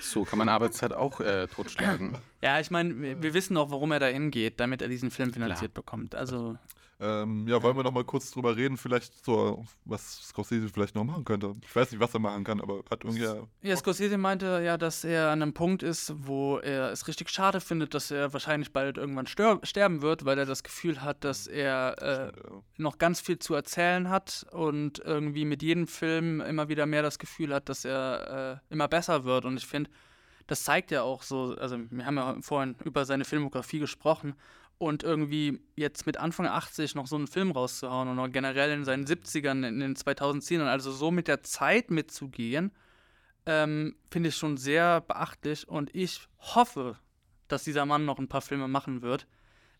So kann man Arbeitszeit auch äh, totschlagen. Ja, ich meine, wir, wir wissen auch, warum er da hingeht, damit er diesen Film finanziert bekommt. Also, Ähm, ja, wollen wir noch mal kurz drüber reden, vielleicht so, was Scorsese vielleicht noch machen könnte. Ich weiß nicht, was er machen kann, aber hat irgendwie. ja, Scorsese meinte ja, dass er an einem Punkt ist, wo er es richtig schade findet, dass er wahrscheinlich bald irgendwann sterben wird, weil er das Gefühl hat, dass er äh, äh, noch ganz viel zu erzählen hat und irgendwie mit jedem Film immer wieder mehr das Gefühl hat, dass er äh, immer besser wird. Und ich finde, das zeigt ja auch so, also wir haben ja vorhin über seine Filmografie gesprochen und irgendwie jetzt mit Anfang 80 noch so einen Film rauszuhauen und auch generell in seinen 70ern, in den 2010ern, also so mit der Zeit mitzugehen, ähm, finde ich schon sehr beachtlich und ich hoffe, dass dieser Mann noch ein paar Filme machen wird.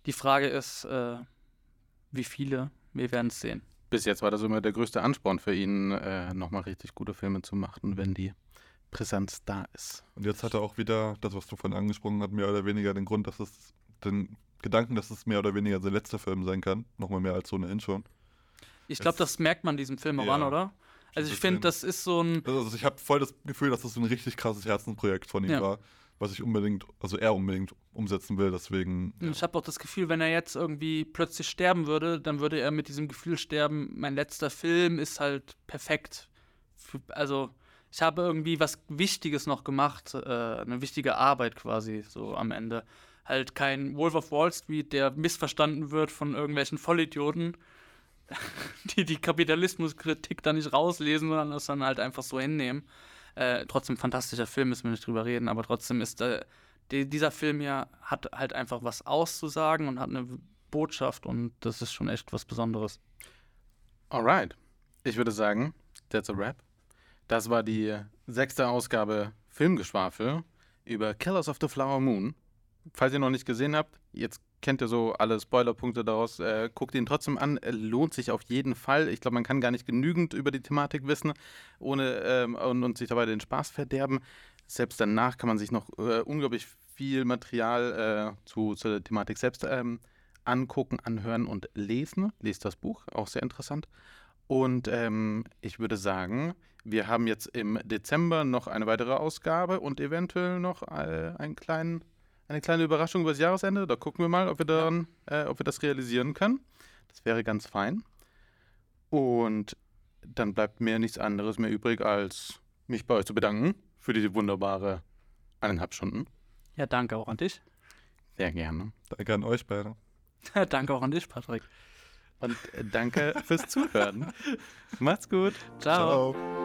Die Frage ist, äh, wie viele? Wir werden es sehen. Bis jetzt war das immer der größte Ansporn für ihn, äh, nochmal richtig gute Filme zu machen, wenn die Präsenz da ist. Und jetzt hat er auch wieder, das, was du vorhin angesprochen hast, mehr oder weniger den Grund, dass es den Gedanken, dass es mehr oder weniger sein letzter Film sein kann. Nochmal mehr als so eine schon. Ich glaube, das merkt man diesem Film auch Ja, an, oder? Also ich finde, das ist so ein. Also ich habe voll das Gefühl, dass das so ein richtig krasses Herzensprojekt von ihm Ja. war, was ich unbedingt, also er unbedingt umsetzen will. Deswegen. Ja. Ich habe auch das Gefühl, wenn er jetzt irgendwie plötzlich sterben würde, dann würde er mit diesem Gefühl sterben, mein letzter Film ist halt perfekt. Also ich habe irgendwie was Wichtiges noch gemacht, äh, eine wichtige Arbeit quasi so am Ende. Halt kein Wolf of Wall Street, der missverstanden wird von irgendwelchen Vollidioten, die die Kapitalismuskritik da nicht rauslesen, sondern das dann halt einfach so hinnehmen. Äh, trotzdem fantastischer Film, müssen wir nicht drüber reden, aber trotzdem ist äh, die, dieser Film ja hat halt einfach was auszusagen und hat eine Botschaft und das ist schon echt was Besonderes. Alright. Ich würde sagen, that's a wrap. Das war die sechste Ausgabe Filmgeschwafel über Killers of the Flower Moon. Falls ihr noch nicht gesehen habt, jetzt kennt ihr so alle Spoilerpunkte daraus. Äh, guckt ihn trotzdem an. Er lohnt sich auf jeden Fall. Ich glaube, man kann gar nicht genügend über die Thematik wissen, ohne ähm, und, und sich dabei den Spaß verderben. Selbst danach kann man sich noch äh, unglaublich viel Material äh, zu, zur Thematik selbst ähm, angucken, anhören und lesen. Lest das Buch, auch sehr interessant. Und ähm, ich würde sagen, wir haben jetzt im Dezember noch eine weitere Ausgabe und eventuell noch äh, einen kleinen, eine kleine Überraschung übers Jahresende. Da gucken wir mal, ob wir, daran, äh, ob wir das realisieren können. Das wäre ganz fein. Und dann bleibt mir nichts anderes mehr übrig, als mich bei euch zu bedanken für diese wunderbare eineinhalb Stunden. Ja, danke auch an dich. Sehr gerne. Danke an euch beide. danke auch an dich, Patrick. Und äh, danke fürs Zuhören. Macht's gut. Ciao. Ciao.